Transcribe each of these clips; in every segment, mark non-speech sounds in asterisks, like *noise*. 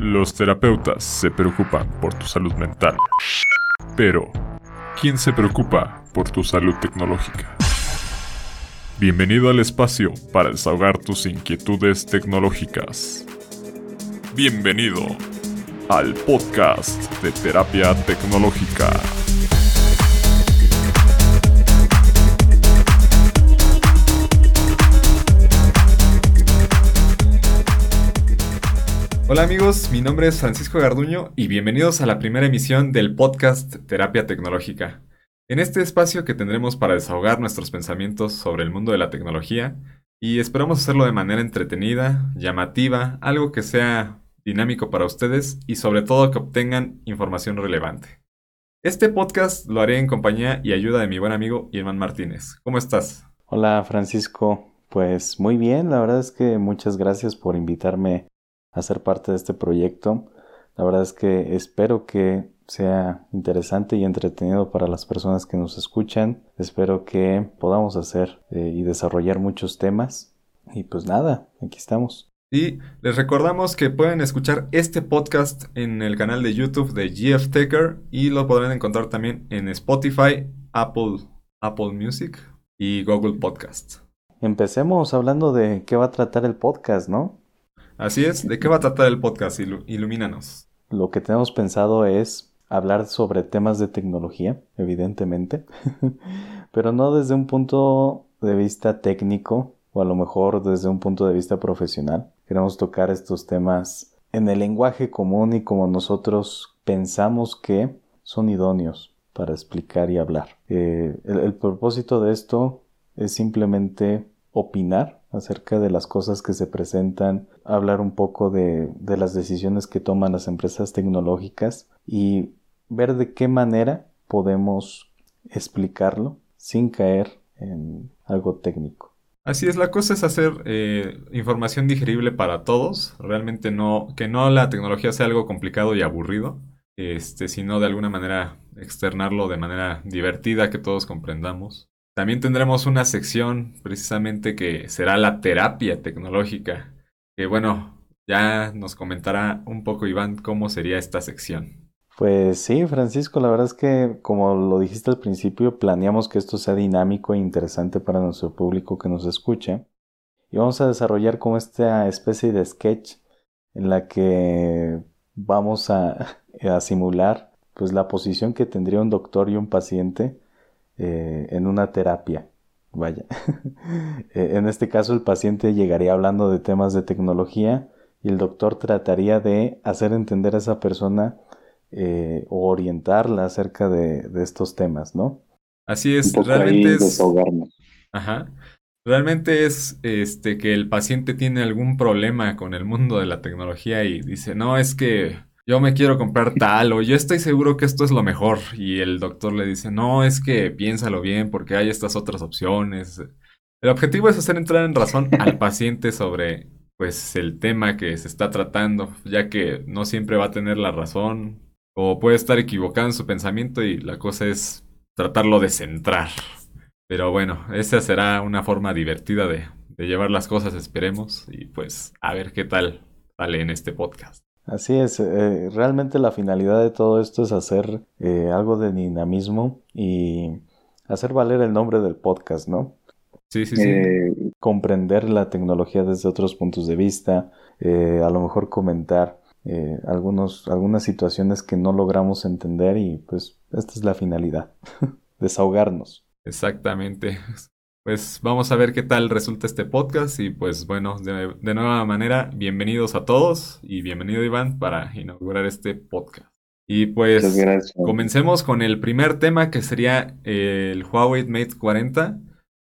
Los terapeutas se preocupan por tu salud mental. Pero, ¿quién se preocupa por tu salud tecnológica? Bienvenido al espacio para desahogar tus inquietudes tecnológicas. Bienvenido al podcast de terapia tecnológica. Hola amigos, mi nombre es Francisco Garduño y bienvenidos a la primera emisión del podcast Terapia Tecnológica. En este espacio que tendremos para desahogar nuestros pensamientos sobre el mundo de la tecnología y esperamos hacerlo de manera entretenida, llamativa, algo que sea dinámico para ustedes y sobre todo que obtengan información relevante. Este podcast lo haré en compañía y ayuda de mi buen amigo Irmán Martínez. ¿Cómo estás? Hola Francisco, pues muy bien, la verdad es que muchas gracias por invitarme hacer parte de este proyecto. La verdad es que espero que sea interesante y entretenido para las personas que nos escuchan. Espero que podamos hacer eh, y desarrollar muchos temas. Y pues nada, aquí estamos. Y les recordamos que pueden escuchar este podcast en el canal de YouTube de GF Taker y lo podrán encontrar también en Spotify, Apple, Apple Music y Google Podcast. Empecemos hablando de qué va a tratar el podcast, ¿no? Así es, ¿de qué va a tratar el podcast? ilumínanos. Lo que tenemos pensado es hablar sobre temas de tecnología, evidentemente, *laughs* pero no desde un punto de vista técnico o a lo mejor desde un punto de vista profesional. Queremos tocar estos temas en el lenguaje común y como nosotros pensamos que son idóneos para explicar y hablar. Eh, el propósito de esto es simplemente opinar acerca de las cosas que se presentan, hablar un poco de, las decisiones que toman las empresas tecnológicas y ver de qué manera podemos explicarlo sin caer en algo técnico. Así es, la cosa es hacer eh, información digerible para todos, realmente no, que no la tecnología sea algo complicado y aburrido, este, sino de alguna manera externarlo de manera divertida que todos comprendamos. También tendremos una sección precisamente que será la terapia tecnológica, que bueno, ya nos comentará un poco Iván cómo sería esta sección. Pues sí, Francisco, la verdad es que como lo dijiste al principio, planeamos que esto sea dinámico e interesante para nuestro público que nos escuche. Y vamos a desarrollar como esta especie de sketch en la que vamos a, *laughs* a simular pues la posición que tendría un doctor y un paciente eh, en una terapia. Vaya. *laughs* Eh, en este caso el paciente llegaría hablando de temas de tecnología y el doctor trataría de hacer entender a esa persona eh, o orientarla acerca de, estos temas, ¿no? Así es, realmente es... Ajá. Realmente es este que el paciente tiene algún problema con el mundo de la tecnología y dice, no, es que yo me quiero comprar tal o yo estoy seguro que esto es lo mejor y el doctor le dice, no, es que piénsalo bien porque hay estas otras opciones. El objetivo es hacer entrar en razón al *laughs* paciente sobre pues el tema que se está tratando, ya que no siempre va a tener la razón o puede estar equivocado en su pensamiento y la cosa es tratarlo de centrar. Pero bueno, esa será una forma divertida de, de llevar las cosas, esperemos, y pues a ver qué tal sale en este podcast. Así es, eh, realmente la finalidad de todo esto es hacer eh, algo de dinamismo y hacer valer el nombre del podcast, ¿no? Sí, sí, sí. Eh, comprender la tecnología desde otros puntos de vista, a lo mejor comentar algunos, algunas situaciones que no logramos entender y pues esta es la finalidad, *laughs* desahogarnos. Exactamente pues vamos a ver qué tal resulta este podcast y pues bueno, de, nueva manera, bienvenidos a todos y bienvenido Iván para inaugurar este podcast. Y pues comencemos con el primer tema que sería el Huawei Mate 40.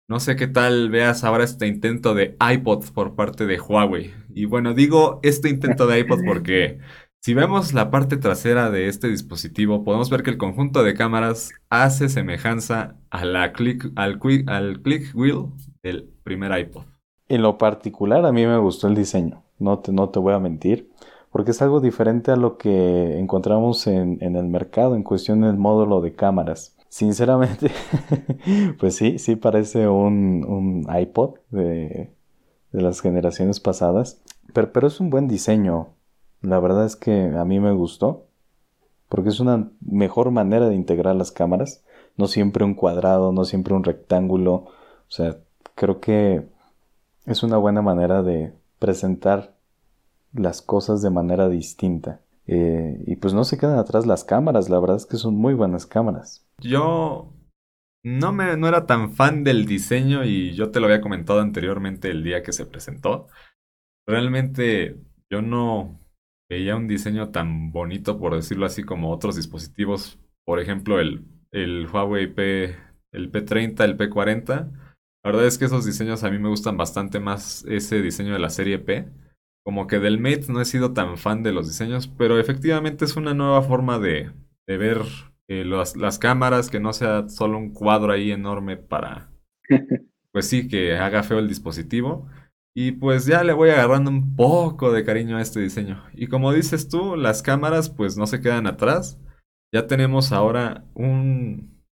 No sé qué tal veas ahora este intento de iPod por parte de Huawei. Y bueno, digo este intento de iPod porque *laughs* si vemos la parte trasera de este dispositivo, podemos ver que el conjunto de cámaras hace semejanza a click, al, click wheel del primer iPod. En lo particular, a mí me gustó el diseño, no te, voy a mentir, porque es algo diferente a lo que encontramos en, el mercado en cuestión del módulo de cámaras. Sinceramente, *laughs* pues sí, sí parece un, iPod de, las generaciones pasadas, pero es un buen diseño La verdad es que a mí me gustó. Porque es una mejor manera de integrar las cámaras. No siempre un cuadrado, no siempre un rectángulo. O sea, creo que es una buena manera de presentar las cosas de manera distinta. Eh, y pues no se quedan atrás las cámaras, la verdad es que son muy buenas cámaras. Yo no, me, no era tan fan del diseño y yo te lo había comentado anteriormente el día que se presentó. Realmente yo no veía un diseño tan bonito, por decirlo así, como otros dispositivos. Por ejemplo, el, el Huawei P, el P30, el P40. La verdad es que esos diseños a mí me gustan bastante más ese diseño de la serie P como que del Mate no he sido tan fan de los diseños, pero efectivamente es una nueva forma de, ver eh, las cámaras, que no sea solo un cuadro ahí enorme para, *laughs* pues sí, que haga feo el dispositivo. Y pues ya le voy agarrando un poco de cariño a este diseño. Y como dices tú, las cámaras pues no se quedan atrás. Ya tenemos ahora un,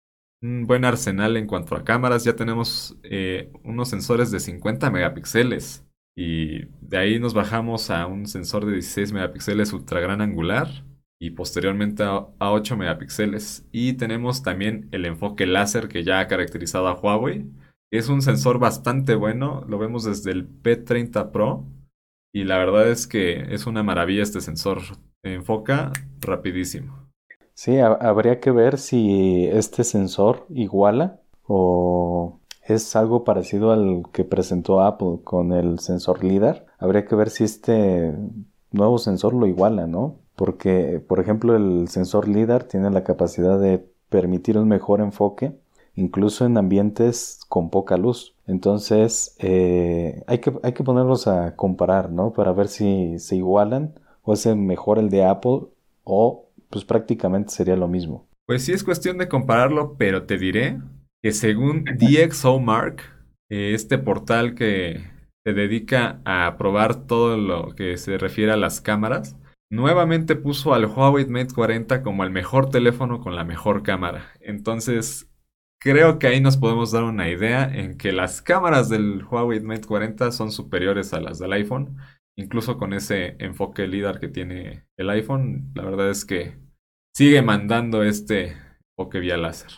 buen arsenal en cuanto a cámaras. Ya tenemos eh, unos sensores de 50 megapíxeles. Y de ahí nos bajamos a un sensor de 16 megapíxeles ultra gran angular y posteriormente a, 8 megapíxeles. Y tenemos también el enfoque láser que ya ha caracterizado a Huawei. Es un sensor bastante bueno, lo vemos desde el P30 Pro y la verdad es que es una maravilla este sensor. Enfoca rapidísimo. Sí, habría que ver si este sensor iguala o es algo parecido al que presentó Apple con el sensor LIDAR. Habría que ver si este nuevo sensor lo iguala, ¿no? Porque, por ejemplo, el sensor LIDAR tiene la capacidad de permitir un mejor enfoque, incluso en ambientes con poca luz. Entonces, eh, hay, que, hay que ponerlos a comparar, ¿no? Para ver si se igualan o es mejor el de Apple o pues prácticamente sería lo mismo. Pues sí es cuestión de compararlo, pero te diré que según DxOMark, eh, este portal que se dedica a probar todo lo que se refiere a las cámaras, nuevamente puso al Huawei Mate 40 como el mejor teléfono con la mejor cámara. Entonces, creo que ahí nos podemos dar una idea en que las cámaras del Huawei Mate 40 son superiores a las del iPhone, incluso con ese enfoque LIDAR que tiene el iPhone. La verdad es que sigue mandando este enfoque vía láser.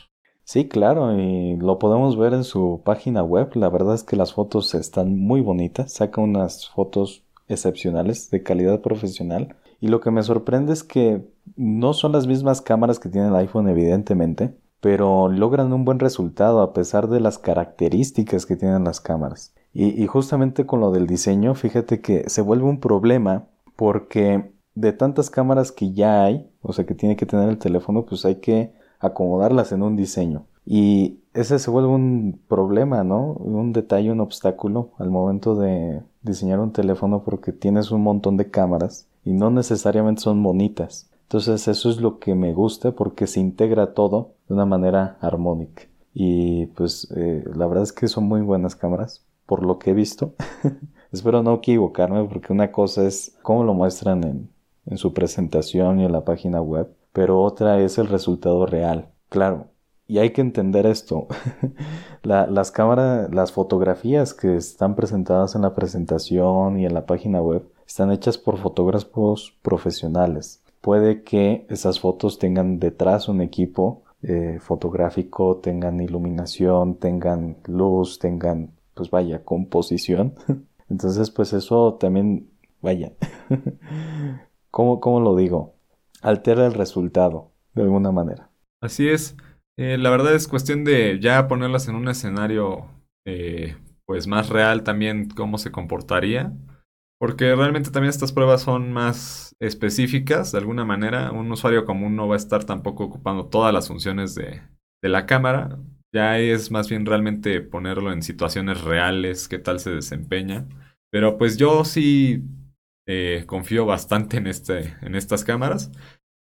Sí, claro, y lo podemos ver en su página web. La verdad es que las fotos están muy bonitas, saca unas fotos excepcionales de calidad profesional. Y lo que me sorprende es que no son las mismas cámaras que tiene el iPhone, evidentemente, pero logran un buen resultado a pesar de las características que tienen las cámaras. Y, justamente con lo del diseño, fíjate que se vuelve un problema porque de tantas cámaras que ya hay, o sea que tiene que tener el teléfono, pues hay que acomodarlas en un diseño. Y ese se vuelve un problema, ¿no? Un detalle, un obstáculo al momento de diseñar un teléfono porque tienes un montón de cámaras y no necesariamente son bonitas. Entonces eso es lo que me gusta porque se integra todo de una manera armónica. Y pues eh, la verdad es que son muy buenas cámaras, por lo que he visto. *laughs* Espero no equivocarme porque una cosa es cómo lo muestran en, en su presentación y en la página web pero otra es el resultado real. Claro, y hay que entender esto. *laughs* las cámaras, las fotografías que están presentadas en la presentación y en la página web están hechas por fotógrafos profesionales. Puede que esas fotos tengan detrás un equipo eh, fotográfico, tengan iluminación, tengan luz, tengan, pues vaya, composición. *laughs* Entonces, pues eso también, vaya. *laughs* ¿Cómo, ¿Cómo lo digo? altera el resultado de alguna manera. Así es. Eh, la verdad es cuestión de ya ponerlas en un escenario eh, pues más real también cómo se comportaría. Porque realmente también estas pruebas son más específicas de alguna manera. Un usuario común no va a estar tampoco ocupando todas las funciones de, la cámara. Ya es más bien realmente ponerlo en situaciones reales, qué tal se desempeña. Pero pues yo sí eh, confío bastante en, este, en estas cámaras.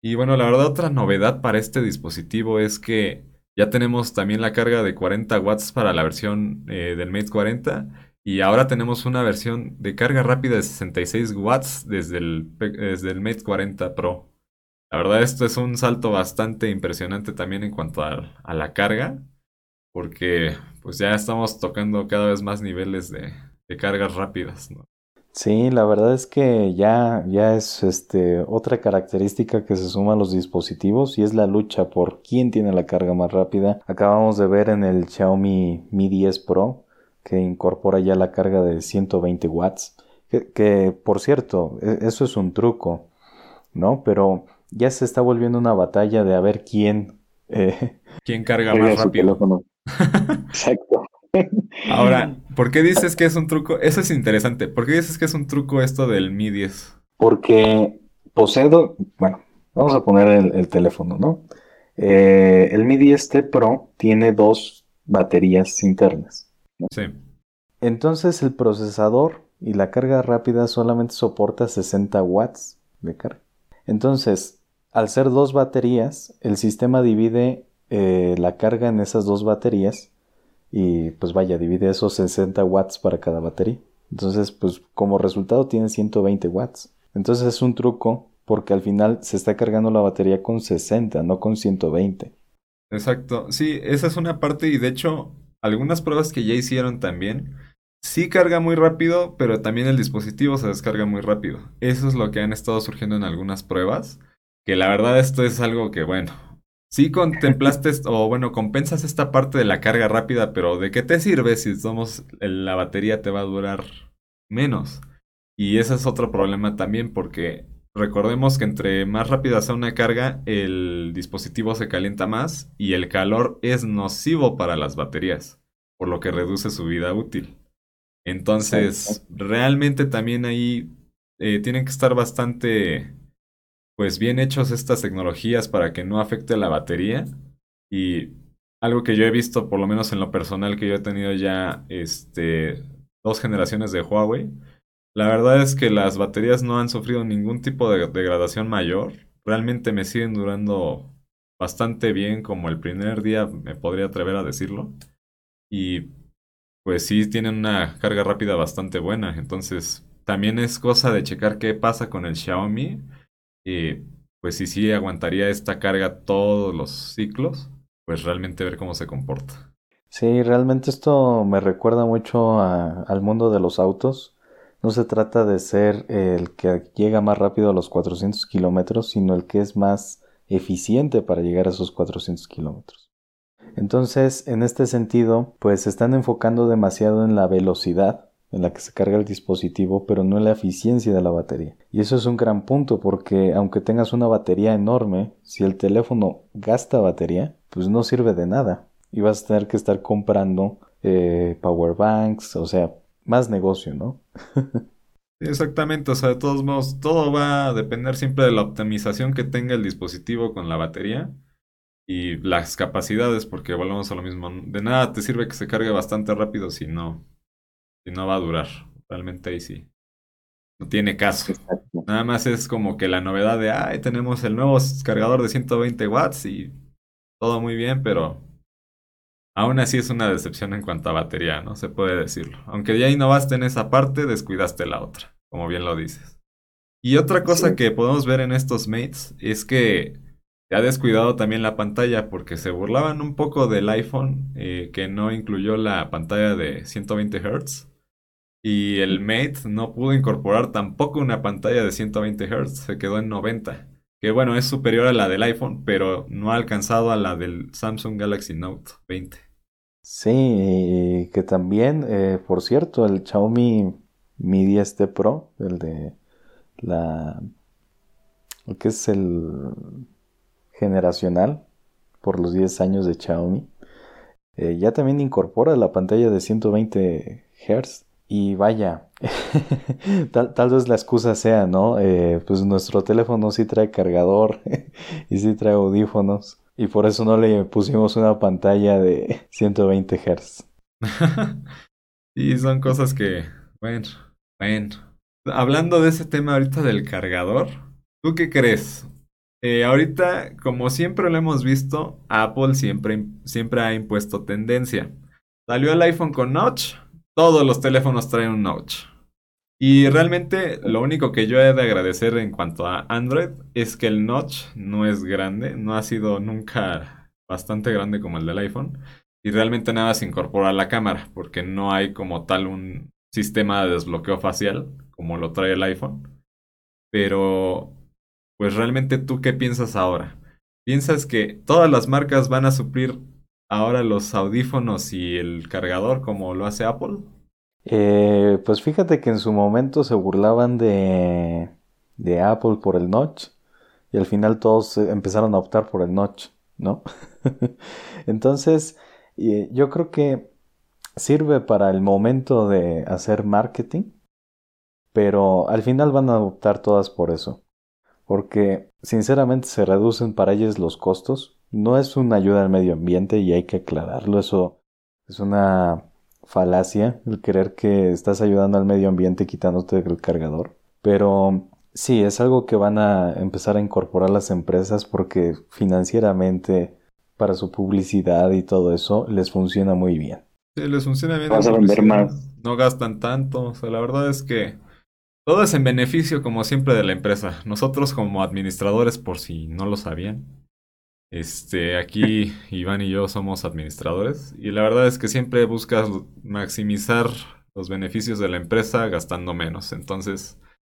Y bueno, la verdad otra novedad para este dispositivo es que ya tenemos también la carga de 40 watts para la versión eh, del Mate 40 y ahora tenemos una versión de carga rápida de 66 watts desde el, desde el Mate 40 Pro. La verdad esto es un salto bastante impresionante también en cuanto a, a la carga porque pues ya estamos tocando cada vez más niveles de, de cargas rápidas. Sí, la verdad es que ya, ya es este, otra característica que se suma a los dispositivos y es la lucha por quién tiene la carga más rápida. Acabamos de ver en el Xiaomi Mi 10 Pro que incorpora ya la carga de 120 watts. Que, por cierto, e, eso es un truco, ¿no? Pero ya se está volviendo una batalla de a ver quién... Eh, ¿Quién carga más rápido? *laughs* Exacto. Ahora, ¿por qué dices que es un truco? Eso es interesante. ¿Por qué dices que es un truco esto del Mi 10? Porque posedo, bueno, vamos a poner el, teléfono, ¿no? Eh, el Mi 10T Pro tiene dos baterías internas. Sí. Entonces el procesador y la carga rápida solamente soporta 60 watts de carga. Entonces, al ser dos baterías, el sistema divide eh, la carga en esas dos baterías y pues vaya, divide esos 60 watts para cada batería. Entonces, pues como resultado tiene 120 watts. Entonces es un truco porque al final se está cargando la batería con 60, no con 120. Exacto, sí, esa es una parte y de hecho algunas pruebas que ya hicieron también, sí carga muy rápido, pero también el dispositivo se descarga muy rápido. Eso es lo que han estado surgiendo en algunas pruebas, que la verdad esto es algo que, bueno, Sí contemplaste o bueno, compensas esta parte de la carga rápida, pero ¿de qué te sirve si somos la batería te va a durar menos? Y ese es otro problema también porque recordemos que entre más rápida sea una carga, el dispositivo se calienta más y el calor es nocivo para las baterías, por lo que reduce su vida útil. Entonces, realmente también ahí eh, tienen que estar bastante pues bien hechos estas tecnologías para que no afecte la batería. Y algo que yo he visto, por lo menos en lo personal, que yo he tenido ya este, dos generaciones de Huawei, la verdad es que las baterías no han sufrido ningún tipo de degradación mayor. Realmente me siguen durando bastante bien, como el primer día me podría atrever a decirlo. Y pues sí tienen una carga rápida bastante buena. Entonces también es cosa de checar qué pasa con el Xiaomi y pues si sí aguantaría esta carga todos los ciclos, pues realmente ver cómo se comporta. Sí, realmente esto me recuerda mucho al mundo de los autos. No se trata de ser el que llega más rápido a los 400 kilómetros, sino el que es más eficiente para llegar a esos 400 kilómetros. Entonces, en este sentido, pues se están enfocando demasiado en la velocidad en la que se carga el dispositivo, pero no en la eficiencia de la batería. Y eso es un gran punto porque aunque tengas una batería enorme, si el teléfono gasta batería, pues no sirve de nada. Y vas a tener que estar comprando eh, power banks, o sea, más negocio, ¿no? Exactamente, o sea, de todos modos, todo va a depender siempre de la optimización que tenga el dispositivo con la batería y las capacidades, porque volvemos a lo mismo. De nada te sirve que se cargue bastante rápido si no y no va a durar. Realmente ahí sí. No tiene caso. Nada más es como que la novedad de, ay, tenemos el nuevo cargador de 120 watts y todo muy bien, pero aún así es una decepción en cuanto a batería, ¿no? Se puede decirlo. Aunque ya innovaste en esa parte, descuidaste la otra, como bien lo dices. Y otra cosa que podemos ver en estos mates es que se ha descuidado también la pantalla porque se burlaban un poco del iPhone eh, que no incluyó la pantalla de 120 Hz. Y el Mate no pudo incorporar tampoco una pantalla de 120 Hz, se quedó en 90. Que bueno, es superior a la del iPhone, pero no ha alcanzado a la del Samsung Galaxy Note 20. Sí, que también, eh, por cierto, el Xiaomi Mi 10T Pro, el de la... que es el generacional por los 10 años de Xiaomi, eh, ya también incorpora la pantalla de 120 Hz. Y vaya, *laughs* tal, vez la excusa sea, ¿no? Eh, pues nuestro teléfono sí trae cargador *laughs* y sí trae audífonos. Y por eso no le pusimos una pantalla de 120 Hz. *laughs* y son cosas que, bueno, bueno. Hablando de ese tema ahorita del cargador, ¿tú qué crees? Eh, ahorita, como siempre lo hemos visto, Apple siempre, siempre ha impuesto tendencia. Salió el iPhone con notch, todos los teléfonos traen un notch. Y realmente lo único que yo he de agradecer en cuanto a Android es que el notch no es grande, no ha sido nunca bastante grande como el del iPhone. Y realmente nada se incorpora a la cámara, porque no hay como tal un sistema de desbloqueo facial como lo trae el iPhone. Pero, pues realmente tú qué piensas ahora? ¿Piensas que todas las marcas van a suplir ahora los audífonos y el cargador como lo hace Apple? Eh, pues fíjate que en su momento se burlaban de, de Apple por el notch y al final todos empezaron a optar por el notch, ¿no? *laughs* Entonces, yo creo que sirve para el momento de hacer marketing, pero al final van a optar todas por eso, porque sinceramente se reducen para ellos los costos. No es una ayuda al medio ambiente y hay que aclararlo, eso es una falacia el creer que estás ayudando al medio ambiente quitándote el cargador. Pero sí, es algo que van a empezar a incorporar las empresas porque financieramente para su publicidad y todo eso les funciona muy bien. Sí, les funciona bien. Vas a vender más. No gastan tanto. O sea, la verdad es que todo es en beneficio, como siempre, de la empresa. Nosotros, como administradores, por si no lo sabían, este, aquí Iván y yo somos administradores. Y la verdad es que siempre buscas maximizar los beneficios de la empresa gastando menos. Entonces,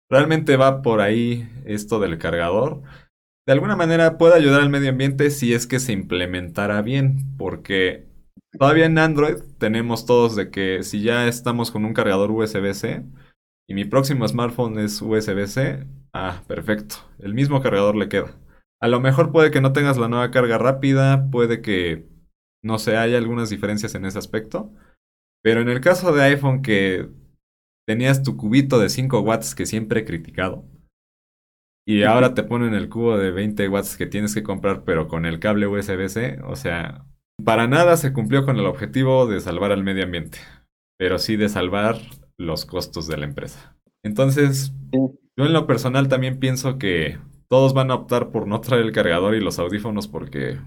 realmente va por ahí esto del cargador de alguna manera puede ayudar al medio ambiente si es que se implementara bien, porque todavía en Android tenemos todos de que si ya estamos con un cargador USB-C y mi próximo smartphone es USB-C, ah, perfecto, el mismo cargador le queda. A lo mejor puede que no tengas la nueva carga rápida, puede que no se haya algunas diferencias en ese aspecto, pero en el caso de iPhone que tenías tu cubito de 5 watts que siempre he criticado, y ahora te ponen el cubo de 20 watts que tienes que comprar, pero con el cable USB-C. O sea, para nada se cumplió con el objetivo de salvar al medio ambiente, pero sí de salvar los costos de la empresa. Entonces, yo en lo personal también pienso que todos van a optar por no traer el cargador y los audífonos porque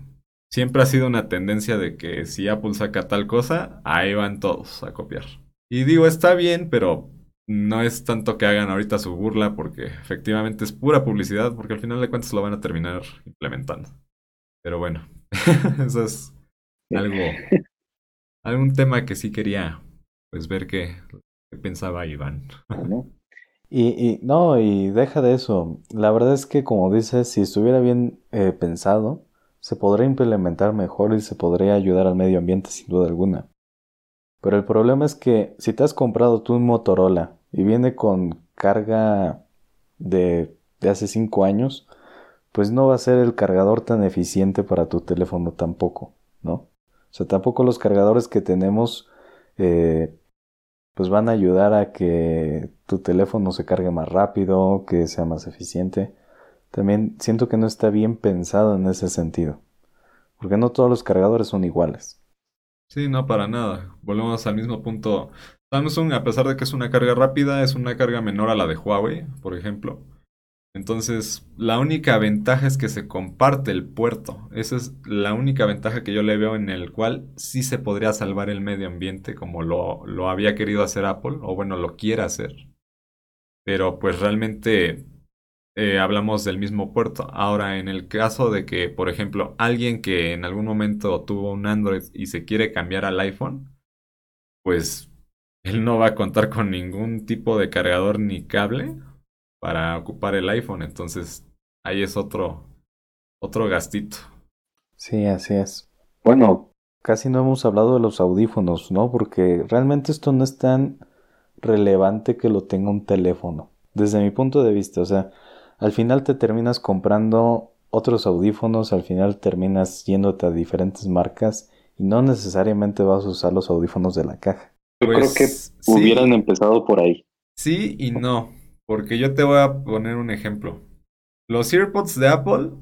siempre ha sido una tendencia de que si Apple saca tal cosa, ahí van todos a copiar. Y digo, está bien, pero no es tanto que hagan ahorita su burla porque efectivamente es pura publicidad porque al final de cuentas lo van a terminar implementando. Pero bueno, *laughs* eso es algo, algún tema que sí quería pues ver qué, pensaba Iván. Y, y, no, y deja de eso. La verdad es que como dices, si estuviera bien eh, pensado, se podría implementar mejor y se podría ayudar al medio ambiente sin duda alguna. Pero el problema es que si te has comprado tú un Motorola y viene con carga de, hace 5 años, pues no va a ser el cargador tan eficiente para tu teléfono tampoco, ¿no? O sea, tampoco los cargadores que tenemos eh, pues van a ayudar a que tu teléfono se cargue más rápido, que sea más eficiente. También siento que no está bien pensado en ese sentido, porque no todos los cargadores son iguales. Sí, no, para nada. Volvemos al mismo punto. Samsung, a pesar de que es una carga rápida, es una carga menor a la de Huawei, por ejemplo. Entonces, la única ventaja es que se comparte el puerto. Esa es la única ventaja que yo le veo en el cual sí se podría salvar el medio ambiente como lo, lo había querido hacer Apple, o bueno, lo quiere hacer. Pero pues realmente eh, hablamos del mismo puerto. Ahora, en el caso de que, por ejemplo, alguien que en algún momento tuvo un Android y se quiere cambiar al iPhone, pues él no va a contar con ningún tipo de cargador ni cable para ocupar el iPhone. Entonces, ahí es otro, otro gastito. Sí, así es. Bueno, casi no hemos hablado de los audífonos, ¿no? Porque realmente esto no es tan relevante que lo tenga un teléfono. Desde mi punto de vista, o sea, al final te terminas comprando otros audífonos, al final terminas yéndote a diferentes marcas y no necesariamente vas a usar los audífonos de la caja. Yo creo que pues, hubieran empezado por ahí. Sí y no, porque yo te voy a poner un ejemplo. Los AirPods de Apple,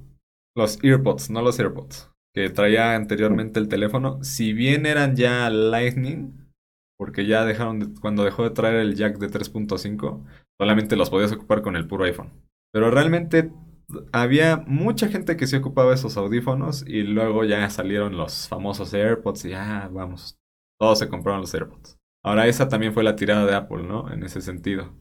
los AirPods, no los AirPods, que traía anteriormente el teléfono, si bien eran ya Lightning, porque ya dejaron, cuando dejó de traer el jack de 3.5, solamente los podías ocupar con el puro iPhone. Pero realmente había mucha gente que se ocupaba esos audífonos y luego ya salieron los famosos AirPods y ya, vamos, todos se compraron los AirPods. Ahora esa también fue la tirada de Apple, ¿no? En ese sentido.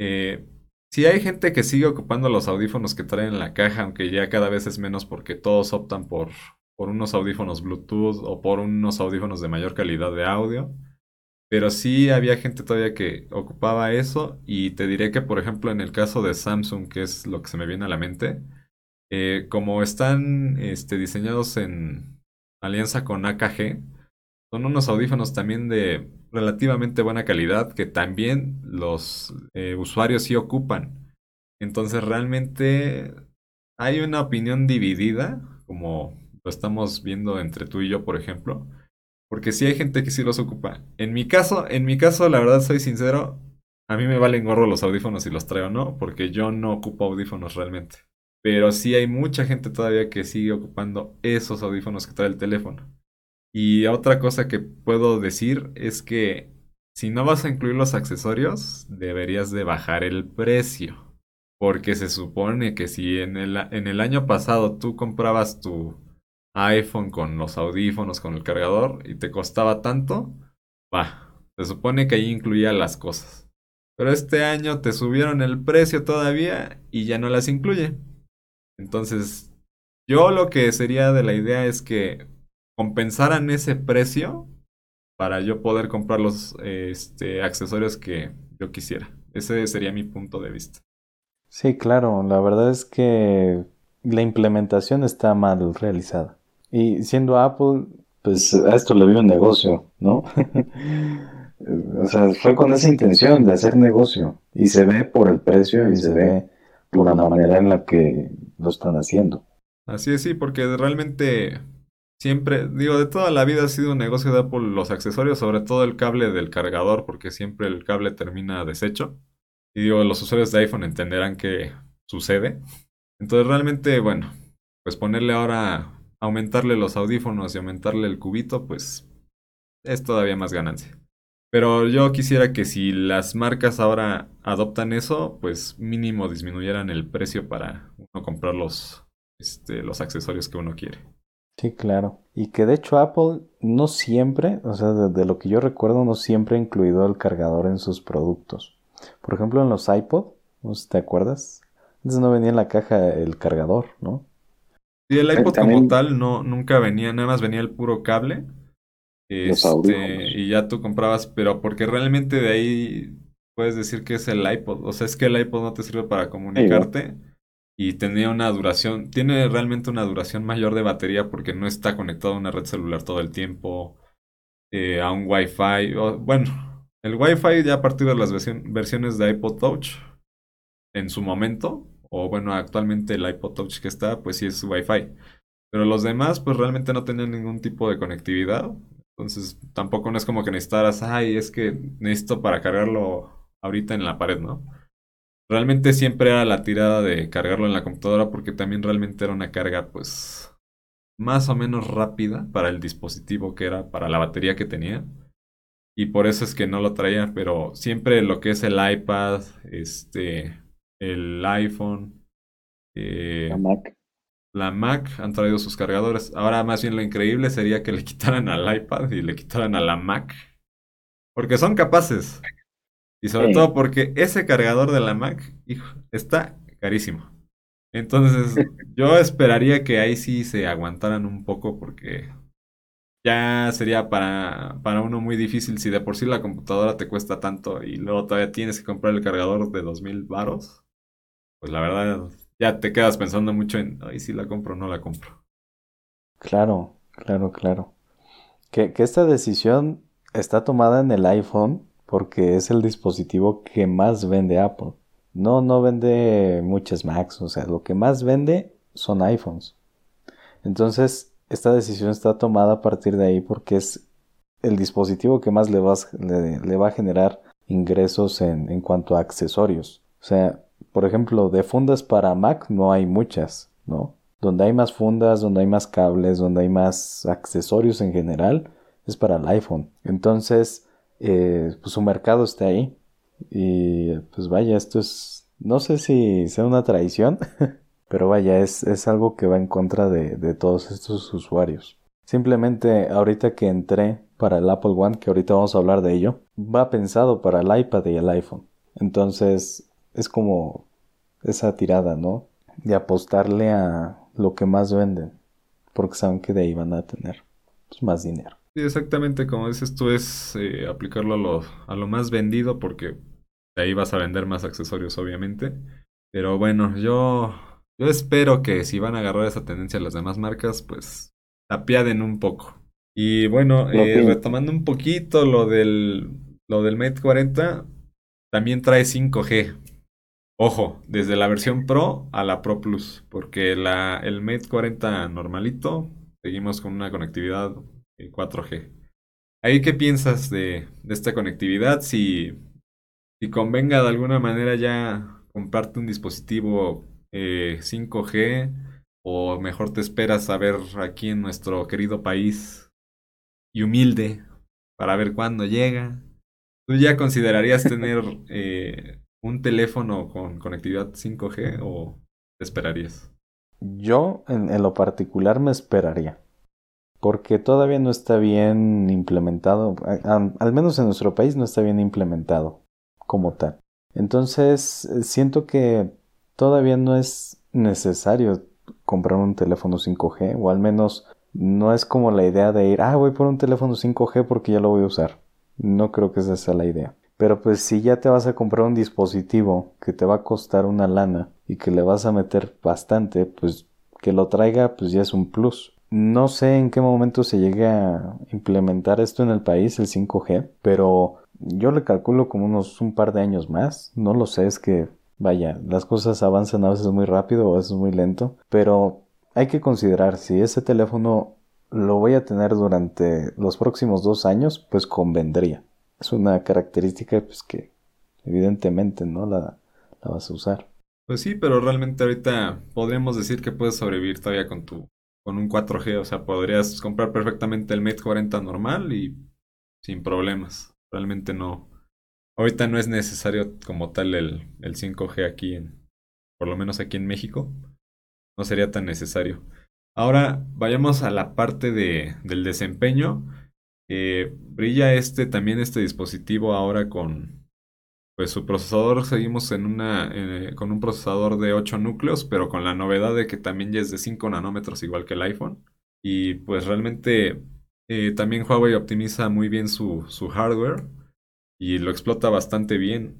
Eh, si hay gente que sigue ocupando los audífonos que traen en la caja, aunque ya cada vez es menos porque todos optan por, unos audífonos Bluetooth o por unos audífonos de mayor calidad de audio. Pero sí había gente todavía que ocupaba eso y te diré que, por ejemplo, en el caso de Samsung, que es lo que se me viene a la mente, eh, como están este, diseñados en alianza con AKG, son unos audífonos también de relativamente buena calidad que también los eh, usuarios sí ocupan. Entonces realmente hay una opinión dividida, como lo estamos viendo entre tú y yo, por ejemplo, porque sí hay gente que sí los ocupa. En mi caso, en mi caso, la verdad soy sincero, a mí me valen gorro los audífonos si los traigo o no, porque yo no ocupo audífonos realmente. Pero sí hay mucha gente todavía que sigue ocupando esos audífonos que trae el teléfono. Y otra cosa que puedo decir es que si no vas a incluir los accesorios, deberías de bajar el precio. Porque se supone que si en el, en el año pasado tú comprabas tu iPhone con los audífonos, con el cargador, y te costaba tanto, va, se supone que ahí incluía las cosas. Pero este año te subieron el precio todavía y ya no las incluye. Entonces, yo lo que sería de la idea es que compensaran ese precio para yo poder comprar los este, accesorios que yo quisiera. Ese sería mi punto de vista. Sí, claro, la verdad es que la implementación está mal realizada. Y siendo Apple, pues a esto le vio un negocio, ¿no? *laughs* o sea, fue con esa intención de hacer negocio. Y se ve por el precio y se ve por la manera en la que lo están haciendo. Así es, sí, porque realmente siempre, digo, de toda la vida ha sido un negocio de Apple los accesorios, sobre todo el cable del cargador, porque siempre el cable termina deshecho. Y digo, los usuarios de iPhone entenderán que sucede. Entonces realmente, bueno, pues ponerle ahora, aumentarle los audífonos y aumentarle el cubito, pues es todavía más ganancia. Pero yo quisiera que si las marcas ahora adoptan eso, pues mínimo disminuyeran el precio para uno comprar los, este, los accesorios que uno quiere. Sí, claro. Y que de hecho Apple no siempre, o sea, de, lo que yo recuerdo, no siempre ha incluido el cargador en sus productos. Por ejemplo, en los iPod, no sé si te acuerdas, antes no venía en la caja el cargador, ¿no? Sí, el iPod como tal no, nunca venía, nada más venía el puro cable este, y ya tú comprabas, pero porque realmente de ahí puedes decir que es el iPod. O sea, es que el iPod no te sirve para comunicarte y tenía una duración, tiene realmente una duración mayor de batería porque no está conectado a una red celular todo el tiempo, eh, a un Wi-Fi. bueno, el Wi-Fi ya a partir de las versiones de iPod Touch en su momento, o bueno, actualmente el iPod Touch que está, pues sí es Wi-Fi. Pero los demás, pues realmente no tenían ningún tipo de conectividad. Entonces, tampoco no es como que necesitaras, ay, es que necesito para cargarlo ahorita en la pared, ¿no? Realmente siempre era la tirada de cargarlo en la computadora porque también realmente era una carga, pues, más o menos rápida para el dispositivo que era, para la batería que tenía. Y por eso es que no lo traía, pero siempre lo que es el iPad, este, el iPhone, eh, la Mac la Mac han traído sus cargadores. Ahora más bien lo increíble sería que le *laughs* quitaran al iPad y le quitaran a la Mac. Porque son capaces. Y sobre todo porque ese cargador de la Mac, hijo, está carísimo. Entonces, *laughs* yo esperaría que ahí sí se aguantaran un poco porque ya sería para, para uno muy difícil si de por sí la computadora te cuesta tanto y luego todavía tienes que comprar el cargador de 2000 varos. Pues la verdad ya te quedas pensando mucho en, ay, si la compro o no la compro. Claro, claro, claro. Que, que esta decisión está tomada en el iPhone porque es el dispositivo que más vende Apple. No, no vende muchas Macs, o sea, lo que más vende son iPhones. Entonces, esta decisión está tomada a partir de ahí porque es el dispositivo que más le va, a generar ingresos en, en cuanto a accesorios. O sea, por ejemplo, de fundas para Mac no hay muchas, ¿no? Donde hay más fundas, donde hay más cables, donde hay más accesorios en general, es para el iPhone. Entonces, eh, pues su mercado está ahí. Y pues vaya, esto es, no sé si sea una traición, *laughs* pero vaya, es, es, algo que va en contra de, de todos estos usuarios. Simplemente ahorita que entré para el Apple One, que ahorita vamos a hablar de ello, va pensado para el iPad y el iPhone. Entonces, es como esa tirada, ¿no? De apostarle a lo que más venden, porque saben que de ahí van a tener pues, más dinero. Sí, exactamente, como dices tú, es eh, aplicarlo a lo, a lo más vendido porque de ahí vas a vender más accesorios, obviamente. Pero bueno, yo, yo espero que si van a agarrar esa tendencia las demás marcas, pues apiaden un poco. Y bueno, eh, retomando un poquito lo del, lo del Mate 40, también trae 5G. Ojo, desde la versión Pro a la Pro Plus, porque la, el Mate 40 normalito, seguimos con una conectividad 4G. Eh, ¿Ahí qué piensas de, de esta conectividad? Si, si convenga de alguna manera ya comprarte un dispositivo 5G eh, o mejor te esperas a ver aquí en nuestro querido país y humilde para ver cuándo llega. ¿Tú ya considerarías tener *laughs* eh, un teléfono con conectividad 5G o te esperarías? Yo en, lo particular me esperaría. Porque todavía no está bien implementado, al menos en nuestro país no está bien implementado como tal. Entonces, eh, siento que todavía no es necesario comprar un teléfono 5G, o al menos no es como la idea de ir, ah, voy por un teléfono 5G porque ya lo voy a usar. No creo que esa sea la idea. Pero pues si ya te vas a comprar un dispositivo que te va a costar una lana y que le vas a meter bastante, pues que lo traiga pues ya es un plus. No sé en qué momento se llegue a implementar esto en el país, el 5G, pero yo le calculo como unos un par de años más. No lo sé, es que vaya, las cosas avanzan a veces muy rápido o a veces muy lento, pero hay que considerar si ese teléfono lo voy a tener durante los próximos dos años, pues convendría. Es una característica pues que evidentemente no la, la vas a usar. Pues sí, pero realmente ahorita podríamos decir que puedes sobrevivir todavía con tu con un 4G, o sea, podrías comprar perfectamente el Mate 40 normal y sin problemas. Realmente no. Ahorita no es necesario como tal el, el 5G aquí en, por lo menos aquí en México. No sería tan necesario. Ahora vayamos a la parte de, del desempeño. Eh, brilla este también este dispositivo ahora con pues su procesador seguimos eh, con un procesador de 8 núcleos pero con la novedad de que también ya es de 5 nanómetros igual que el iPhone. Y pues realmente eh, también Huawei optimiza muy bien su, hardware y lo explota bastante bien.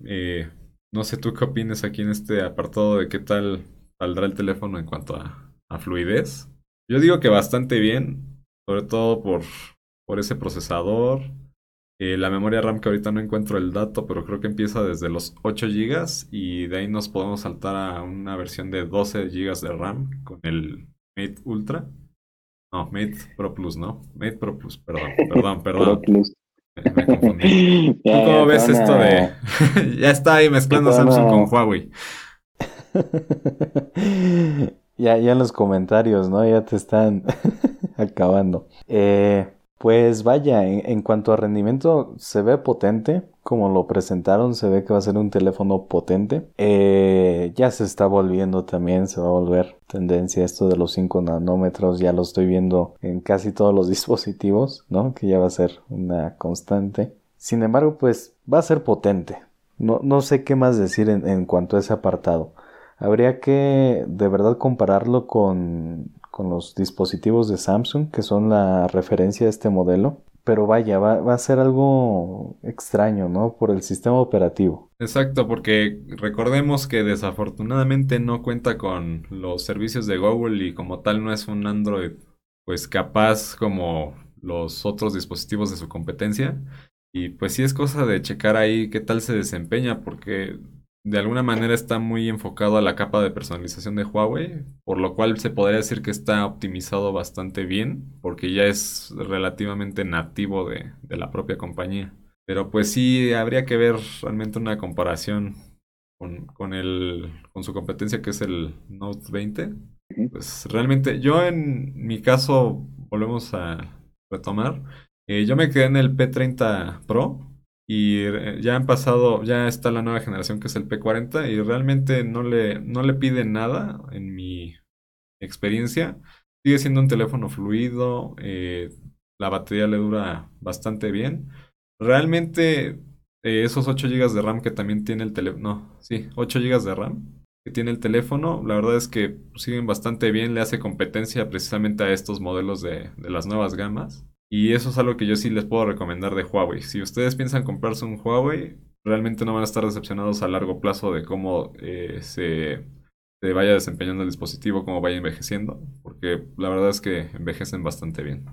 No sé tú qué opinas aquí en este apartado de qué tal saldrá el teléfono en cuanto a, fluidez yo digo que bastante bien, sobre todo por ese procesador. Eh, la memoria RAM que ahorita no encuentro el dato, pero creo que empieza desde los 8 GB y de ahí nos podemos saltar a una versión de 12 GB de RAM con el Mate Ultra. No, Mate Pro Plus, ¿no? Mate Pro Plus, perdón, *laughs* perdón, perdón. Me, confundí. *laughs* ¿Tú cómo ves esto de.? *laughs* ya está ahí mezclando Samsung con Huawei. Ya, ya en los comentarios, ¿no? Ya te están acabando. Eh, pues vaya, en, cuanto a rendimiento, se ve potente. Como lo presentaron, se ve que va a ser un teléfono potente. Eh, ya se está volviendo también, se va a volver tendencia esto de los 5 nanómetros. Ya lo estoy viendo en casi todos los *laughs* dispositivos, ¿no? Que ya va a ser una constante. Sin embargo, pues va a ser potente. No, no sé qué más decir en, en cuanto a ese apartado. Habría que de verdad compararlo con, con los dispositivos de Samsung, que son la referencia de este modelo. Pero vaya, va, va, a ser algo extraño, ¿no? Por el sistema operativo. Exacto, porque recordemos que desafortunadamente no cuenta con los servicios de Google y como tal no es un Android pues capaz como los otros dispositivos de su competencia. Y pues sí es cosa de checar ahí qué tal se desempeña, porque de alguna manera está muy enfocado a la capa de personalización de Huawei, por lo cual se podría decir que está optimizado bastante bien, porque ya es relativamente nativo de, la propia compañía. Pero pues sí, habría que ver realmente una comparación con, con, el, con su competencia que es el Note 20. Pues realmente, yo en mi caso, volvemos a retomar, eh, yo me quedé en el P30 Pro, y eh, ya han pasado, ya está la nueva generación que es el P40 y realmente no le, no le pide nada en mi experiencia. Sigue siendo un teléfono fluido, eh, la batería le dura bastante bien. Realmente eh, esos 8 GB de RAM que también tiene el teléfono, no, sí, 8 GB de RAM que tiene el teléfono, la verdad es que siguen bastante bien, le hace competencia precisamente a estos modelos de, de las nuevas gamas. Y eso es algo que yo sí les puedo recomendar de Huawei. Si ustedes piensan comprarse un Huawei, realmente no van a estar decepcionados a largo plazo de cómo eh, se, vaya desempeñando el dispositivo, cómo vaya envejeciendo, porque la verdad es que envejecen bastante bien.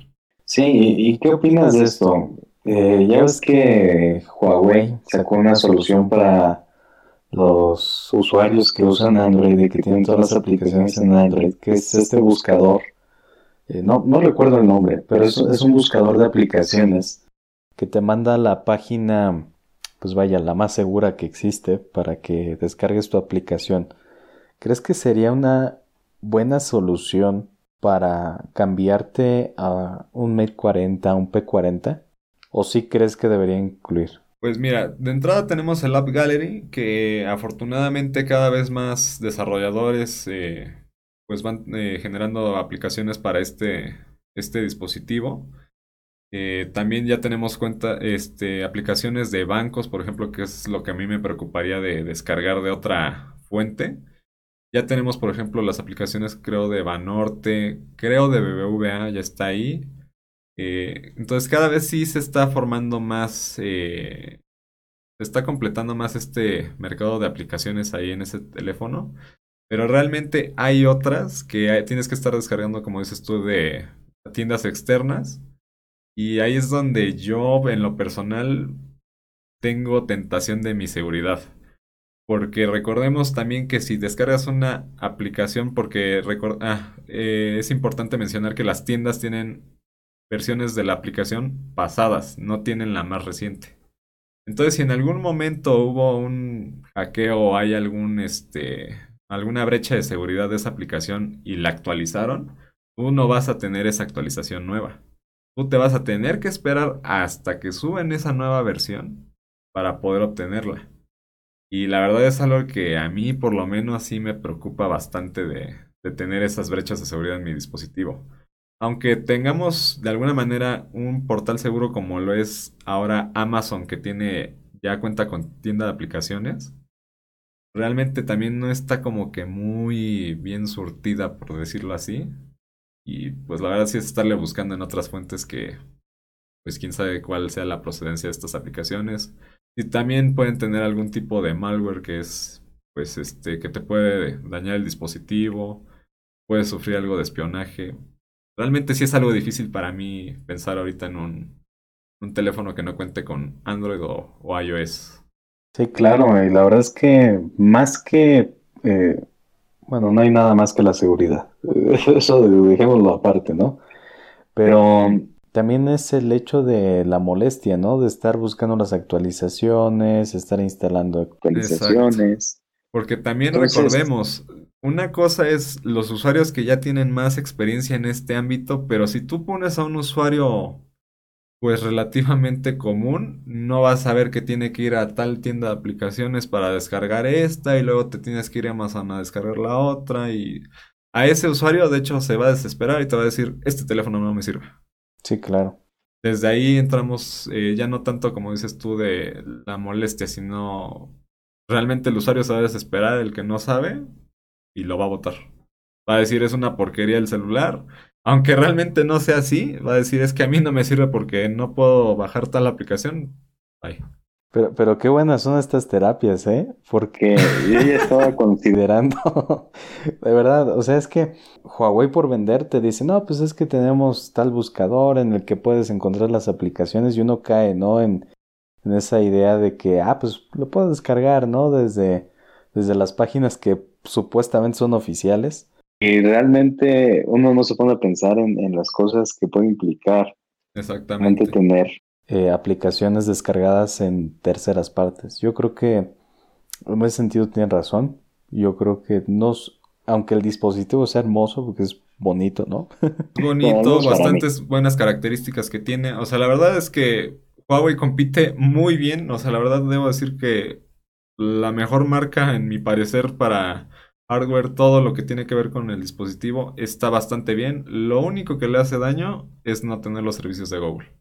Sí, ¿y qué opinas de esto? Eh, ya ves que Huawei sacó una solución para los usuarios que usan Android y que tienen todas las aplicaciones en Android, que es este buscador. Eh, no, no recuerdo el nombre, pero es, es un buscador de aplicaciones que te manda a la página pues vaya, la más segura que existe para que descargues tu aplicación. ¿Crees que sería una buena solución para cambiarte a un Mate 40, a un P40? ¿O sí crees que debería incluir? Pues mira, de entrada tenemos el App Gallery, que afortunadamente cada vez más desarrolladores eh, pues van eh, generando aplicaciones para este, este dispositivo. Eh, también ya tenemos cuenta, este, aplicaciones de bancos, por ejemplo, que es lo que a mí me preocuparía de descargar de otra fuente. Ya tenemos, por ejemplo, las aplicaciones, creo, de Banorte, creo de BBVA, ya está ahí. Eh, entonces, cada vez sí se está formando más, se está completando más este mercado de aplicaciones ahí en ese teléfono. Pero realmente hay otras que tienes que estar descargando, como dices tú, de tiendas externas y ahí es donde yo, en lo personal, tengo tentación de mi seguridad. Porque recordemos también que si descargas una aplicación, porque ah, eh, es importante mencionar que las tiendas tienen versiones de la aplicación pasadas, no tienen la más reciente. Entonces, si en algún momento hubo un hackeo o hay algún, este, alguna brecha de seguridad de esa aplicación y la actualizaron, tú no vas a tener esa actualización nueva. Tú te vas a tener que esperar hasta que suben esa nueva versión para poder obtenerla. Y la verdad es algo que a mí por lo menos sí me preocupa bastante de, tener esas brechas de seguridad en mi dispositivo. Aunque tengamos de alguna manera un portal seguro como lo es ahora Amazon que tiene ya cuenta con tienda de aplicaciones, realmente también no está como que muy bien surtida por decirlo así. Y pues la verdad sí es estarle buscando en otras fuentes que, pues quién sabe cuál sea la procedencia de estas aplicaciones. Y también pueden tener algún tipo de malware que es, pues este, que te puede dañar el dispositivo, puede sufrir algo de espionaje. Realmente sí es algo difícil para mí pensar ahorita en un, un teléfono que no cuente con Android o, iOS. Sí, claro, y la verdad es que más que eh, bueno, no hay nada más que la seguridad. *laughs* Eso dejémoslo aparte, ¿no? Pero también es el hecho de la molestia, ¿no? De estar buscando las actualizaciones, estar instalando actualizaciones. Porque también recordemos, una cosa es los usuarios que ya tienen más experiencia en este ámbito, pero si tú pones a un usuario pues relativamente común, no vas a ver que tiene que ir a tal tienda de aplicaciones para descargar esta y luego te tienes que ir a Amazon a descargar la otra y a ese usuario de hecho se va a desesperar y te va a decir, este teléfono no me sirve. Sí, claro. Desde ahí entramos eh, ya no tanto como dices tú de la molestia, sino realmente el usuario se va a desesperar, el que no sabe, y lo va a votar. Va a decir, es una porquería el celular, aunque realmente no sea así, va a decir, es que a mí no me sirve porque no puedo bajar tal aplicación. Ay. Pero, pero qué buenas son estas terapias, ¿eh? Porque yo ya estaba *laughs* considerando, *laughs* de verdad, o sea, es que Huawei por vender te dice, no, pues es que tenemos tal buscador en el que puedes encontrar las aplicaciones y uno cae, ¿no? En, en esa idea de que, ah, pues lo puedo descargar, ¿no? Desde, desde las páginas que supuestamente son oficiales. Y realmente uno no se pone a pensar en, las cosas que puede implicar. Exactamente. tener eh, aplicaciones descargadas en terceras partes. Yo creo que en ese sentido tiene razón. Yo creo que nos, aunque el dispositivo sea hermoso, porque es bonito, ¿no? *laughs* Bonito, bastantes buenas características que tiene. O sea, la verdad es que Huawei compite muy bien. O sea, la verdad debo decir que la mejor marca, en mi parecer, para hardware, todo lo que tiene que ver con el dispositivo está bastante bien. Lo único que le hace daño es no tener los servicios de Google,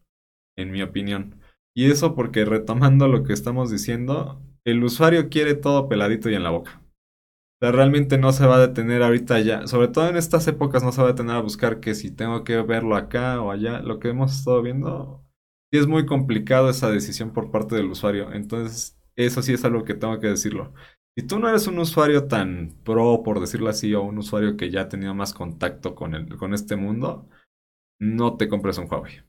en mi opinión. Y eso porque retomando lo que estamos diciendo, el usuario quiere todo peladito y en la boca. realmente no se va a detener ahorita ya. Sobre todo en estas épocas no se va a detener a buscar que si tengo que verlo acá o allá. Lo que hemos estado viendo. Es muy complicado esa decisión por parte del usuario. Entonces, eso sí es algo que tengo que decirlo. Si tú no eres un usuario tan pro, por decirlo así, o un usuario que ya ha tenido más contacto con, el, con este mundo, no te compres un Huawei.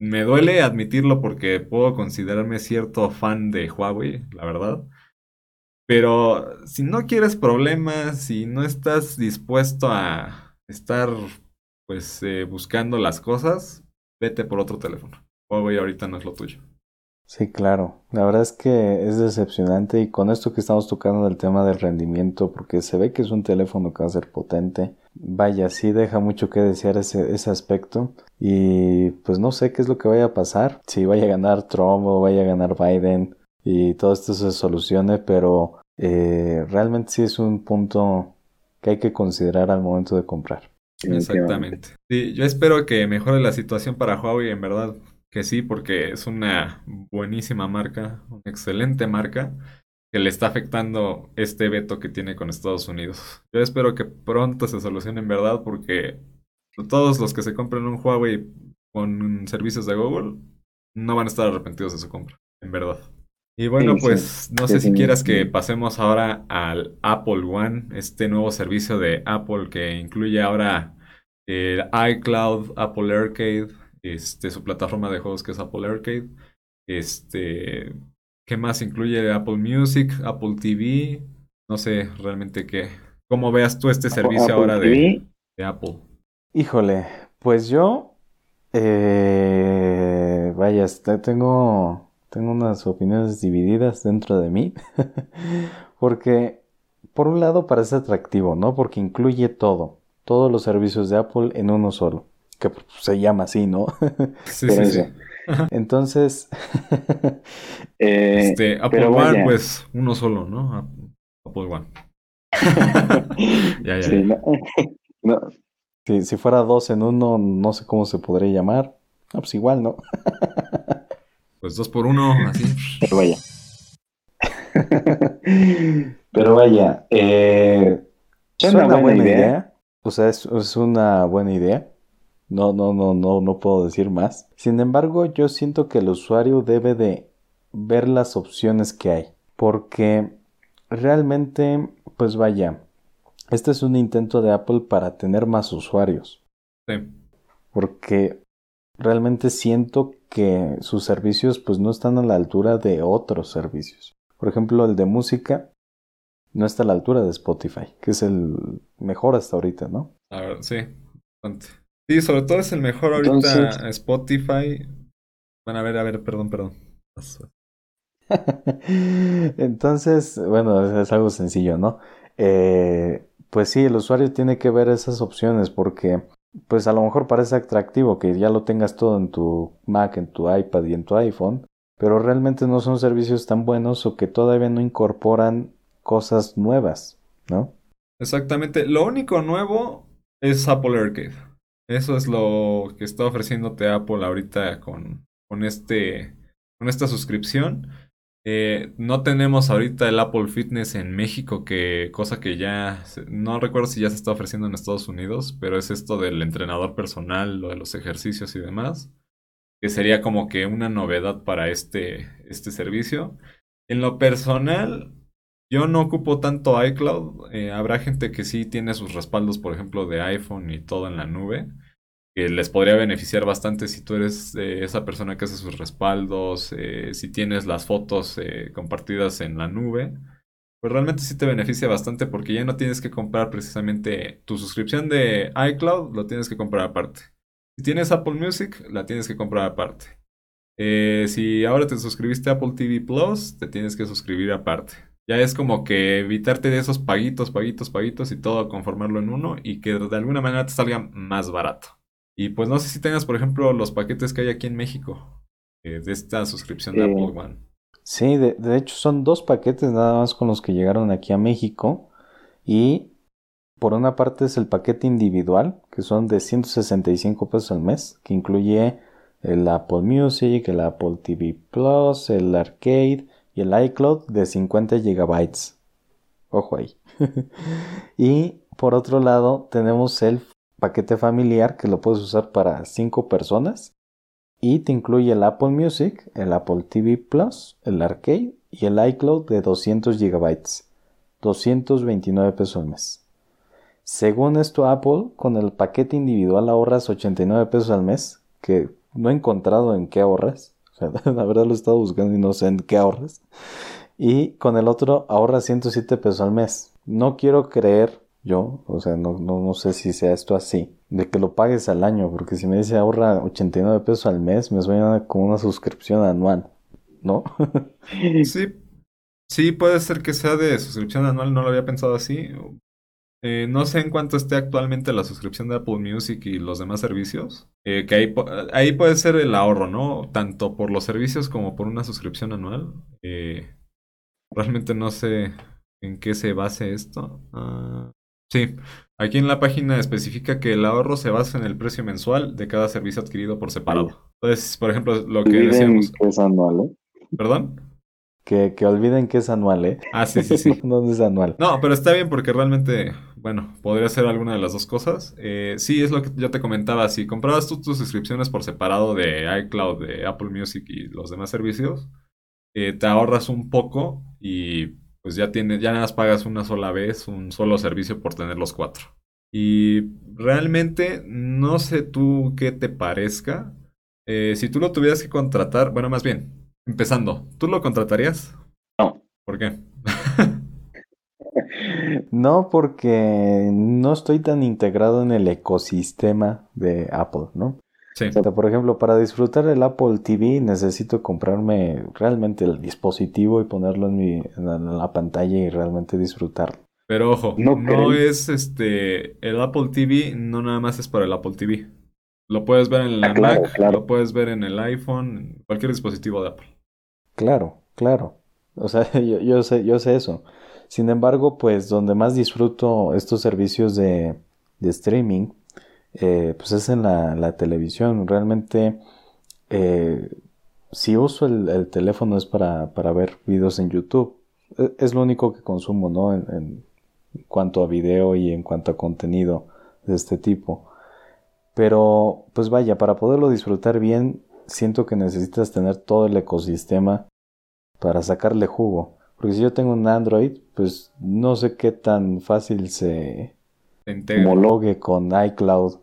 Me duele admitirlo porque puedo considerarme cierto fan de Huawei, la verdad. Pero si no quieres problemas, si no estás dispuesto a estar pues eh, buscando las cosas, vete por otro teléfono. Huawei ahorita no es lo tuyo. Sí, claro. La verdad es que es decepcionante y con esto que estamos tocando el tema del rendimiento, porque se ve que es un teléfono que va a ser potente. Vaya, sí deja mucho que desear ese, ese aspecto. Y pues no sé qué es lo que vaya a pasar. Si vaya a ganar Trump o vaya a ganar Biden y todo esto se solucione, pero eh, realmente sí es un punto que hay que considerar al momento de comprar. Exactamente. Sí, yo espero que mejore la situación para Huawei en verdad que sí, porque es una buenísima marca, una excelente marca, que le está afectando este veto que tiene con Estados Unidos. Yo espero que pronto se solucione en verdad, porque todos los que se compren un Huawei con servicios de Google no van a estar arrepentidos de su compra, en verdad. Y bueno, pues no sé si quieras que pasemos ahora al Apple One, este nuevo servicio de Apple que incluye ahora el iCloud, Apple Arcade, este, su plataforma de juegos que es Apple Arcade. Este, ¿qué más incluye Apple Music, Apple TV? No sé realmente qué. ¿Cómo veas tú este servicio ahora de, Apple? Híjole, pues yo, eh, vaya, tengo, tengo unas opiniones divididas dentro de mí, *laughs* porque por un lado parece atractivo, ¿no? Porque incluye todo, todos los servicios de Apple en uno solo que se llama así, ¿no? *laughs* Sí, sí, sí. Entonces, *laughs* eh, este, Apple One, pues uno solo, ¿no? Apple *laughs* One. ya, ya. Sí, no. si fuera dos en uno, no sé cómo se podría llamar. Ah, pues igual, ¿no? pues dos por uno, así. Pero vaya. Pero vaya, eh, es una buena, idea. O sea, es, es una buena idea. No, no, no, no, no puedo decir más. Sin embargo, yo siento que el usuario debe de ver las opciones que hay. Porque realmente, pues vaya, este es un intento de Apple para tener más usuarios. Sí. Porque realmente siento que sus servicios pues no están a la altura de otros servicios. Por ejemplo, el de música no está a la altura de Spotify, que es el mejor hasta ahorita, ¿no? A ver, sí, bastante. Sí, sobre todo es el mejor ahorita Spotify. Bueno, a ver, a ver, perdón, perdón. *laughs* Entonces, bueno, es algo sencillo, ¿no? Eh, pues sí, el usuario tiene que ver esas opciones porque, pues a lo mejor parece atractivo que ya lo tengas todo en tu Mac, en tu iPad y en tu iPhone, pero realmente no son servicios tan buenos o que todavía no incorporan cosas nuevas, ¿no? Exactamente. Lo único nuevo es Apple Arcade. Eso es lo que está ofreciéndote Apple ahorita con, con, este, con esta suscripción. Eh, no tenemos ahorita el Apple Fitness en México, que cosa que ya no recuerdo si ya se está ofreciendo en Estados Unidos, pero es esto del entrenador personal, lo de los ejercicios y demás, que sería como que una novedad para este, este servicio. En lo personal, yo no ocupo tanto iCloud. Eh, habrá gente que sí tiene sus respaldos, por ejemplo, de iPhone y todo en la nube. Que les podría beneficiar bastante si tú eres eh, esa persona que hace sus respaldos, eh, si tienes las fotos compartidas en la nube. Pues realmente sí te beneficia bastante porque ya no tienes que comprar precisamente tu suscripción de iCloud, lo tienes que comprar aparte. Si tienes Apple Music, la tienes que comprar aparte. si ahora te suscribiste a Apple TV Plus, te tienes que suscribir aparte. Ya es como que evitarte de esos paguitos, paguitos, paguitos y todo conformarlo en uno y que de alguna manera te salga más barato. Y pues no sé si tengas, por ejemplo, los paquetes que hay aquí en México eh, de esta suscripción de Apple One. Sí, de, de, hecho son dos paquetes nada más con los que llegaron aquí a México. Y por una parte es el paquete individual, que son de 165 pesos al mes, que incluye el Apple Music, el Apple TV Plus, el Arcade el iCloud de 50 GB. Ojo ahí. *laughs* y por otro lado, tenemos el paquete familiar que lo puedes usar para 5 personas. Y te incluye el Apple Music, el Apple TV Plus, el Arcade y el iCloud de 200 GB. 229 pesos al mes. Según esto, Apple, con el paquete individual ahorras 89 pesos al mes, que no he encontrado en qué ahorras. *laughs* la verdad lo he estado buscando y no sé en qué ahorras. Y con el otro ahorras 107 pesos al mes. No quiero creer yo, o sea, no, no, sé si sea esto así, de que lo pagues al año, porque si me dice ahorra 89 pesos al mes, me suena como una suscripción anual, ¿no? *laughs* sí, sí, puede ser que sea de suscripción anual, no lo había pensado así. Eh, no sé en cuánto esté actualmente la suscripción de Apple Music y los demás servicios. Eh, que ahí, ahí, puede ser el ahorro, ¿no? Tanto por los servicios como por una suscripción anual. Eh, realmente no sé en qué se base esto. Ah, sí, aquí en la página especifica que el ahorro se basa en el precio mensual de cada servicio adquirido por separado. Entonces, por ejemplo, lo que decíamos. es anual, ¿Perdón? Que, que, olviden que es anual, ¿eh? Ah, sí, sí, sí. *laughs* no es anual. No, pero está bien porque realmente, bueno, podría ser alguna de las dos cosas. Eh, sí, es lo que yo te comentaba. Si comprabas tú tus suscripciones por separado de iCloud, de Apple Music y los demás servicios, eh, te ahorras un poco y pues ya tienes, ya nada más pagas una sola vez un solo servicio por tener los cuatro. Y realmente no sé tú qué te parezca. Eh, si tú lo tuvieras que contratar, bueno, más bien, Empezando, ¿tú lo contratarías? No. ¿Por qué? *laughs* no, porque no estoy tan integrado en el ecosistema de Apple, ¿no? Sí. O sea, por ejemplo, para disfrutar el Apple TV necesito comprarme realmente el dispositivo y ponerlo en, mi, en la pantalla y realmente disfrutarlo. Pero ojo, no, no es este. El Apple TV no nada más es para el Apple TV. Lo puedes ver en la ah, Mac, lo puedes ver en el iPhone, en cualquier dispositivo de Apple. Claro, claro. O sea, *laughs* yo, sé, yo sé eso. Sin embargo, pues donde más disfruto estos servicios de, streaming, eh, pues es en la, televisión. Realmente, eh, si uso el, teléfono es para, ver videos en YouTube. E, es, lo único que consumo, ¿no? En, cuanto a video y en cuanto a contenido de este tipo. Pero, pues vaya, para poderlo disfrutar bien, siento que necesitas tener todo el ecosistema para sacarle jugo. Porque si yo tengo un Android, pues no sé qué tan fácil se homologue con iCloud.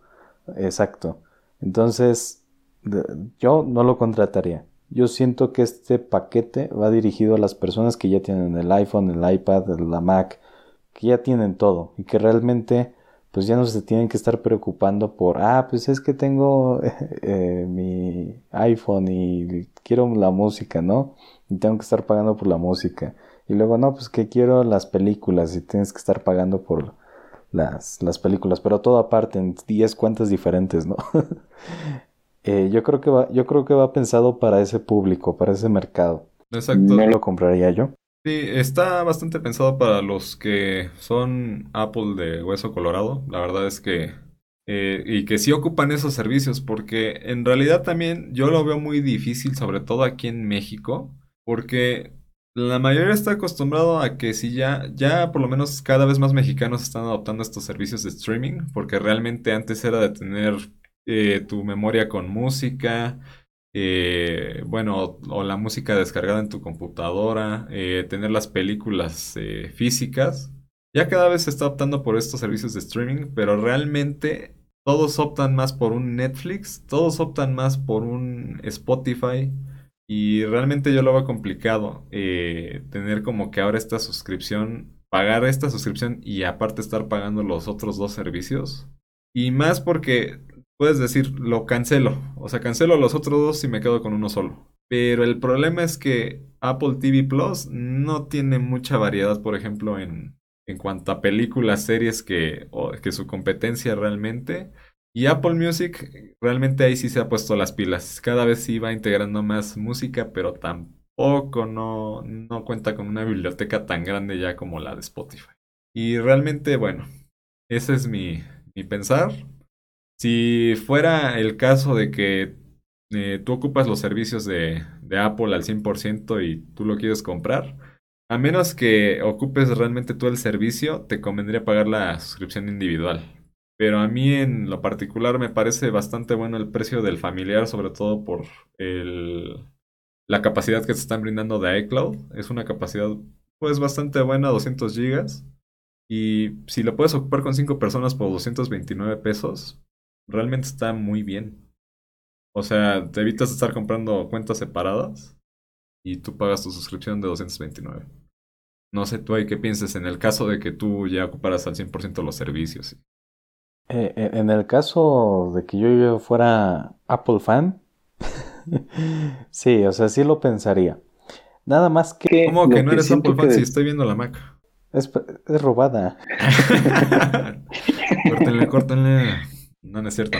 Exacto. Entonces, yo no lo contrataría. Yo siento que este paquete va dirigido a las personas que ya tienen el iPhone, el iPad, la Mac, que ya tienen todo y que realmente pues ya no se tienen que estar preocupando por, ah, pues es que tengo *laughs* eh, mi iPhone y quiero la música, ¿no? Y tengo que estar pagando por la música. Y luego, no, pues que quiero las películas y tienes que estar pagando por las, las películas, pero todo aparte, en 10 cuentas diferentes, ¿no? *laughs* Eh, yo, creo que va, yo creo que va pensado para ese público, para ese mercado. Exacto. No lo compraría yo. Sí, está bastante pensado para los que son Apple de hueso colorado. La verdad es que... Eh, y que sí ocupan esos servicios, porque en realidad también yo lo veo muy difícil, sobre todo aquí en México, porque la mayoría está acostumbrado a que si ya, ya por lo menos cada vez más mexicanos están adoptando estos servicios de streaming, porque realmente antes era de tener eh, tu memoria con música, eh, bueno, o, la música descargada en tu computadora, eh, tener las películas físicas. Ya cada vez se está optando por estos servicios de streaming, pero realmente todos optan más por un Netflix, todos optan más por un Spotify. Y realmente yo lo veo complicado tener como que ahora esta suscripción, pagar esta suscripción y aparte estar pagando los otros dos servicios. Y más porque puedes decir, lo cancelo. O sea, cancelo los otros dos y me quedo con uno solo. Pero el problema es que Apple TV Plus no tiene mucha variedad, por ejemplo, en, en cuanto a películas, series que, que su competencia realmente. Y Apple Music realmente ahí sí se ha puesto las pilas. Cada vez sí va integrando más música, pero tampoco no, no cuenta con una biblioteca tan grande ya como la de Spotify. Y realmente, bueno, ese es mi, mi pensar. Si fuera el caso de que eh, tú ocupas los servicios de, Apple al 100% y tú lo quieres comprar, A menos que ocupes realmente tú el servicio, te convendría pagar la suscripción individual. Pero a mí en lo particular me parece bastante bueno el precio del familiar, sobre todo por el, la capacidad que te están brindando de iCloud. Es una capacidad pues bastante buena, 200 gigas. Y si lo puedes ocupar con 5 personas por 229 pesos, realmente está muy bien. O sea, te evitas estar comprando cuentas separadas y tú pagas tu suscripción de 229. No sé tú ahí qué pienses en el caso de que tú ya ocuparas al 100% los servicios. Eh, eh, en el caso de que yo fuera Apple fan, *laughs* sí, o sea, sí lo pensaría. Nada más que... ¿Cómo que no eres Apple fan si estoy viendo la Mac? Es, es robada. *laughs* córtenle, córtenle. No, no es cierto.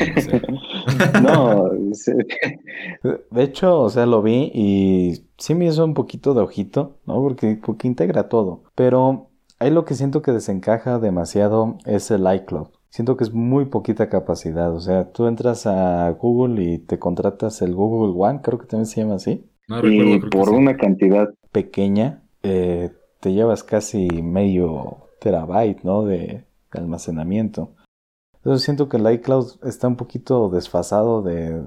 No, *laughs* de hecho, o sea, lo vi y sí me hizo un poquito de ojito, ¿no? Porque, porque integra todo. Pero ahí lo que siento que desencaja demasiado es el iCloud. Siento que es muy poquita capacidad. O sea, tú entras a Google y te contratas el Google One, creo que también se llama así. No recuerdo, y por una cantidad pequeña, eh, te llevas casi medio terabyte, ¿no? De, almacenamiento. Entonces siento que el iCloud está un poquito desfasado de,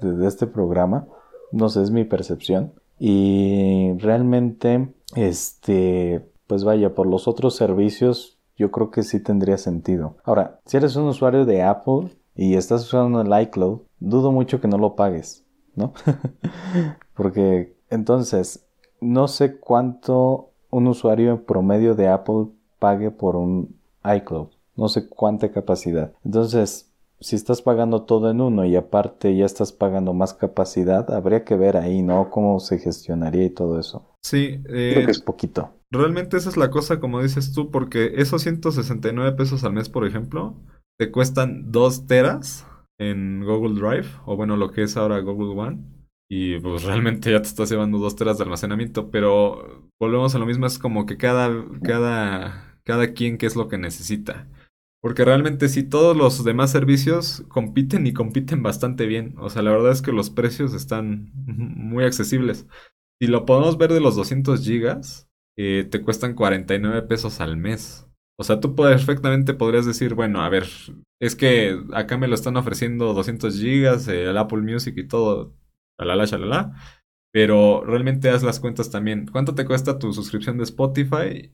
de, este programa. No sé, es mi percepción. Y realmente, este, pues vaya, por los otros servicios, yo creo que sí tendría sentido. Ahora, si eres un usuario de Apple y estás usando el iCloud, dudo mucho que no lo pagues, ¿no? *laughs* Porque entonces, no sé cuánto un usuario en promedio de Apple pague por un iCloud. No sé cuánta capacidad. Entonces, si estás pagando todo en uno y aparte ya estás pagando más capacidad, habría que ver ahí, ¿no? Cómo se gestionaría y todo eso. Sí, eh, creo que es poquito. Realmente esa es la cosa, como dices tú, porque esos 169 pesos al mes, por ejemplo, te cuestan 2 teras en Google Drive, o bueno, lo que es ahora Google One. Y pues realmente ya te estás llevando 2 teras de almacenamiento, pero volvemos a lo mismo, es como que cada, cada, cada quien qué es lo que necesita. Porque realmente sí, todos los demás servicios compiten y compiten bastante bien. O sea, la verdad es que los precios están muy accesibles. Si lo podemos ver de los 200 gigas, eh, te cuestan 49 pesos al mes. O sea, tú perfectamente podrías decir, bueno, a ver, es que acá me lo están ofreciendo 200 gigas, el Apple Music y todo, la shalala. Pero realmente haz las cuentas también. ¿Cuánto te cuesta tu suscripción de Spotify?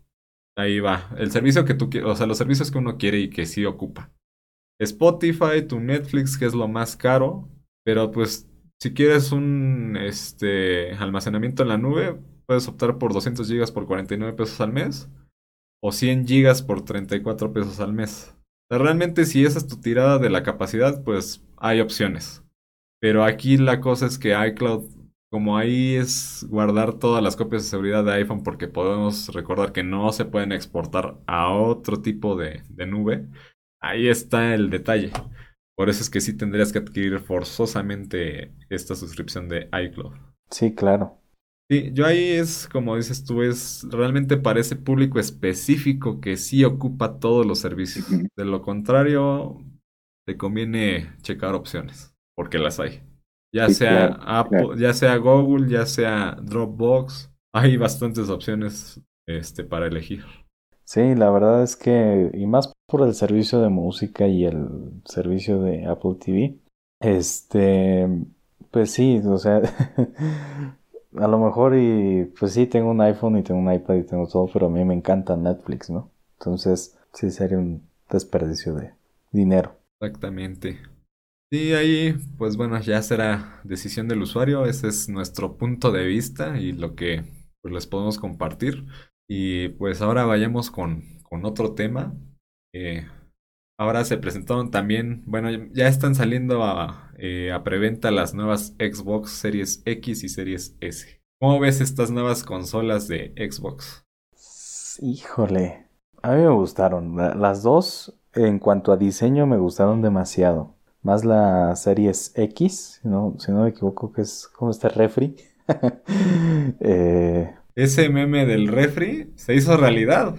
Ahí va. El servicio que tú quieres, o sea, los servicios que uno quiere y que sí ocupa. Spotify, tu Netflix, que es lo más caro. Pero pues, si quieres un este, almacenamiento en la nube, puedes optar por 200 gigas por 49 pesos al mes. O 100 gigas por 34 pesos al mes. realmente, si esa es tu tirada de la capacidad, pues hay opciones. Pero aquí la cosa es que iCloud, como ahí es guardar todas las copias de seguridad de iPhone, porque podemos recordar que no se pueden exportar a otro tipo de, nube, ahí está el detalle. Por eso es que sí tendrías que adquirir forzosamente esta suscripción de iCloud. Sí, claro. Sí, yo ahí es, como dices tú, es realmente para ese público específico que sí ocupa todos los servicios. De lo contrario, te conviene checar opciones porque las hay. Ya sea Apple, ya sea Google, ya sea Dropbox, hay bastantes opciones este, para elegir. Sí, la verdad es que, y más por el servicio de música y el servicio de Apple TV, este, pues sí, o sea, *laughs* a lo mejor y, pues sí, tengo un iPhone y tengo un iPad y tengo todo, pero a mí me encanta Netflix, ¿no? Entonces, sí sería un desperdicio de dinero. Exactamente. Sí, ahí, pues bueno, ya será decisión del usuario. Ese es nuestro punto de vista y lo que pues, les podemos compartir. Y pues ahora vayamos con, con otro tema. Eh, ahora se presentaron también, bueno, ya están saliendo a, eh, a preventa las nuevas Xbox Series X y Series S. ¿Cómo ves estas nuevas consolas de Xbox? Híjole, a mí me gustaron. Las dos, en cuanto a diseño, me gustaron demasiado más la Series X, ¿no? si no me equivoco, que es como este refri. *laughs* eh... Ese meme del refri se hizo realidad.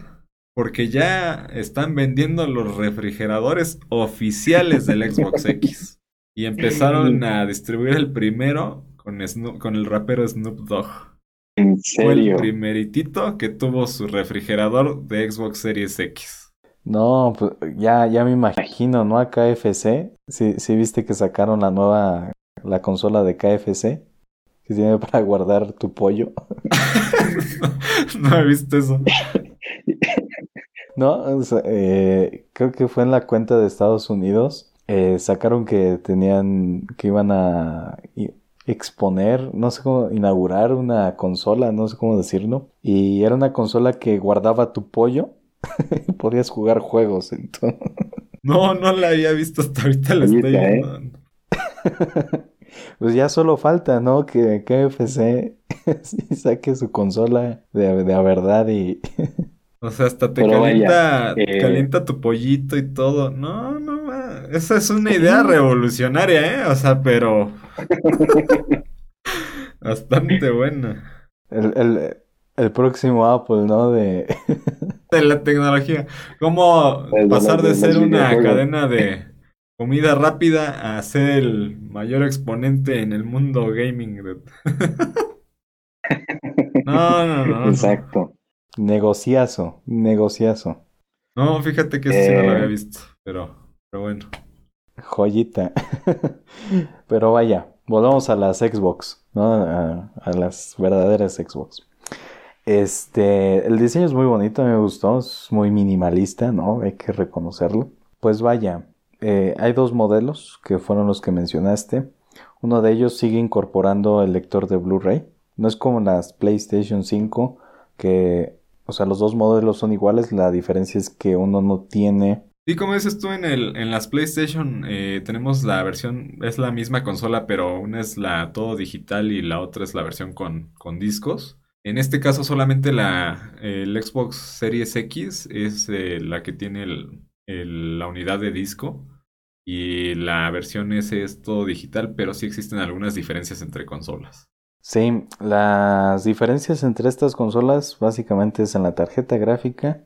Porque ya están vendiendo los refrigeradores oficiales del Xbox X. Y empezaron a distribuir el primero con, con el rapero Snoop Dogg. ¿En serio? Fue el primeritito que tuvo su refrigerador de Xbox Series X. No, pues ya, ya me imagino, ¿no? A KFC. Sí, sí viste que sacaron la nueva, la consola de KFC. Que tiene *laughs* para guardar tu pollo. *laughs* no, he visto eso. *laughs* No, eh, creo que fue en la cuenta de Estados Unidos. Eh, sacaron que tenían, que iban a exponer, no sé cómo, inaugurar una consola, no sé cómo decirlo. Y era una consola que guardaba tu pollo *laughs* podías jugar juegos. Entonces... No, no la había visto hasta ahorita, la estoy ¿eh? viendo. *laughs* pues ya solo falta, ¿no? Que KFC *laughs* saque su consola de, de verdad y... o sea, hasta te calienta, eh, calienta tu pollito y todo. No, no, esa es una idea revolucionaria, ¿eh? O sea, pero... *laughs* Bastante buena. El, el, próximo Apple, ¿no? De... *laughs* de la tecnología. ¿Cómo pasar de ser una cadena de comida rápida a ser el mayor exponente en el mundo gaming? *laughs* no, no, no. Exacto. Negociazo, negociazo. No, fíjate que eso sí no lo había eh, visto, pero, pero bueno. Joyita. *laughs* pero vaya, volvamos a las Xbox, ¿no? A, a, las verdaderas Xbox. Este, el diseño es muy bonito, me gustó, es muy minimalista, ¿no? Hay que reconocerlo. Pues vaya, eh, hay dos modelos que fueron los que mencionaste. Uno de ellos sigue incorporando el lector de Blu-ray. No es como las PlayStation 5 que, o sea, los dos modelos son iguales. La diferencia es que uno no tiene y como dices tú, en, el, en las PlayStation eh, tenemos la versión, es la misma consola, pero una es la todo digital y la otra es la versión con, con discos. En este caso solamente la, el Xbox Series X es eh, la que tiene la unidad de disco y la versión S es todo digital, pero sí existen algunas diferencias entre consolas. Sí, las diferencias entre estas consolas básicamente es en la tarjeta gráfica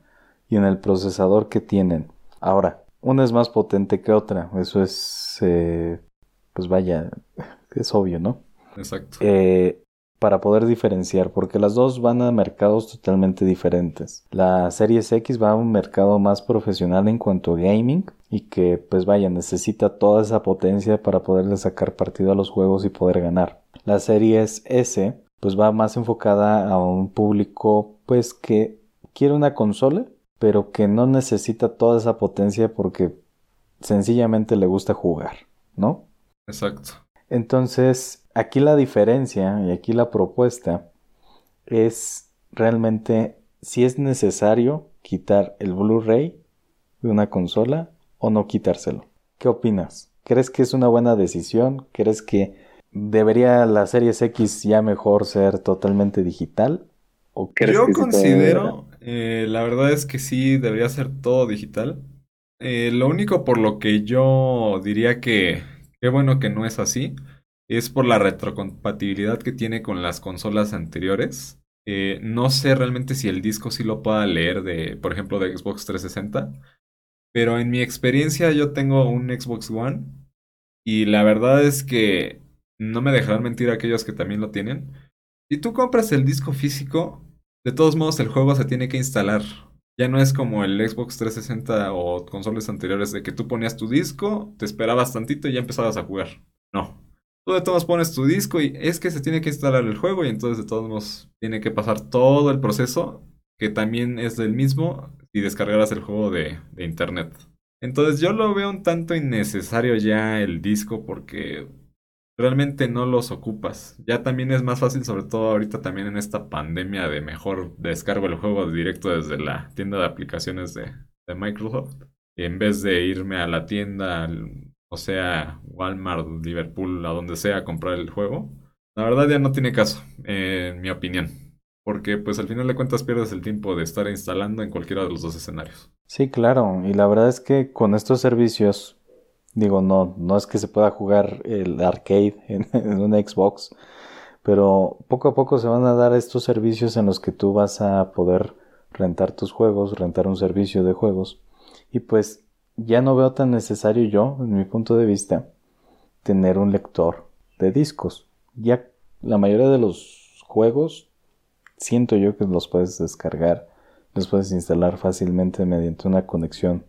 y en el procesador que tienen. Ahora, una es más potente que otra, eso es, eh, pues vaya, *laughs* es obvio, ¿no? Exacto. Eh, para poder diferenciar, porque las dos van a mercados totalmente diferentes. La Series X va a un mercado más profesional en cuanto a gaming y que pues vaya, necesita toda esa potencia para poderle sacar partido a los juegos y poder ganar. La Series S pues va más enfocada a un público pues que quiere una consola pero que no necesita toda esa potencia porque sencillamente le gusta jugar, ¿no? Exacto. Entonces, aquí la diferencia y aquí la propuesta es realmente si es necesario quitar el Blu-ray de una consola o no quitárselo. ¿Qué opinas? ¿Crees que es una buena decisión? ¿Crees que debería la Series X ya mejor ser totalmente digital? ¿O Yo considero eh, la verdad es que sí, debería ser todo digital. Eh, lo único por lo que yo diría que qué bueno que no es así es por la retrocompatibilidad que tiene con las consolas anteriores. Eh, no sé realmente si el disco sí lo pueda leer de, por ejemplo, de Xbox 360. Pero en mi experiencia yo tengo un Xbox One y la verdad es que no me dejarán mentir aquellos que también lo tienen. Si tú compras el disco físico, de todos modos, el juego se tiene que instalar. Ya no es como el Xbox 360 o consolas anteriores de que tú ponías tu disco, te esperabas tantito y ya empezabas a jugar. No. Tú de todos pones tu disco y es que se tiene que instalar el juego y entonces de todos modos tiene que pasar todo el proceso que también es del mismo si descargaras el juego de internet. Entonces yo lo veo un tanto innecesario ya el disco porque realmente no los ocupas. Ya también es más fácil, sobre todo ahorita también en esta pandemia de mejor descargo el juego directo desde la tienda de aplicaciones de, Microsoft. En vez de irme a la tienda, o sea, Walmart, Liverpool, a donde sea, a comprar el juego. La verdad ya no tiene caso, en mi opinión. Porque pues al final de cuentas pierdes el tiempo de estar instalando en cualquiera de los dos escenarios. Sí, claro. Y la verdad es que con estos servicios Digo, no, no es que se pueda jugar el arcade *laughs* en, una Xbox, pero poco a poco se van a dar estos servicios en los que tú vas a poder rentar tus juegos, rentar un servicio de juegos. Y pues ya no veo tan necesario yo, en mi punto de vista, tener un lector de discos. Ya la mayoría de los juegos siento yo que los puedes descargar, los puedes instalar fácilmente mediante una conexión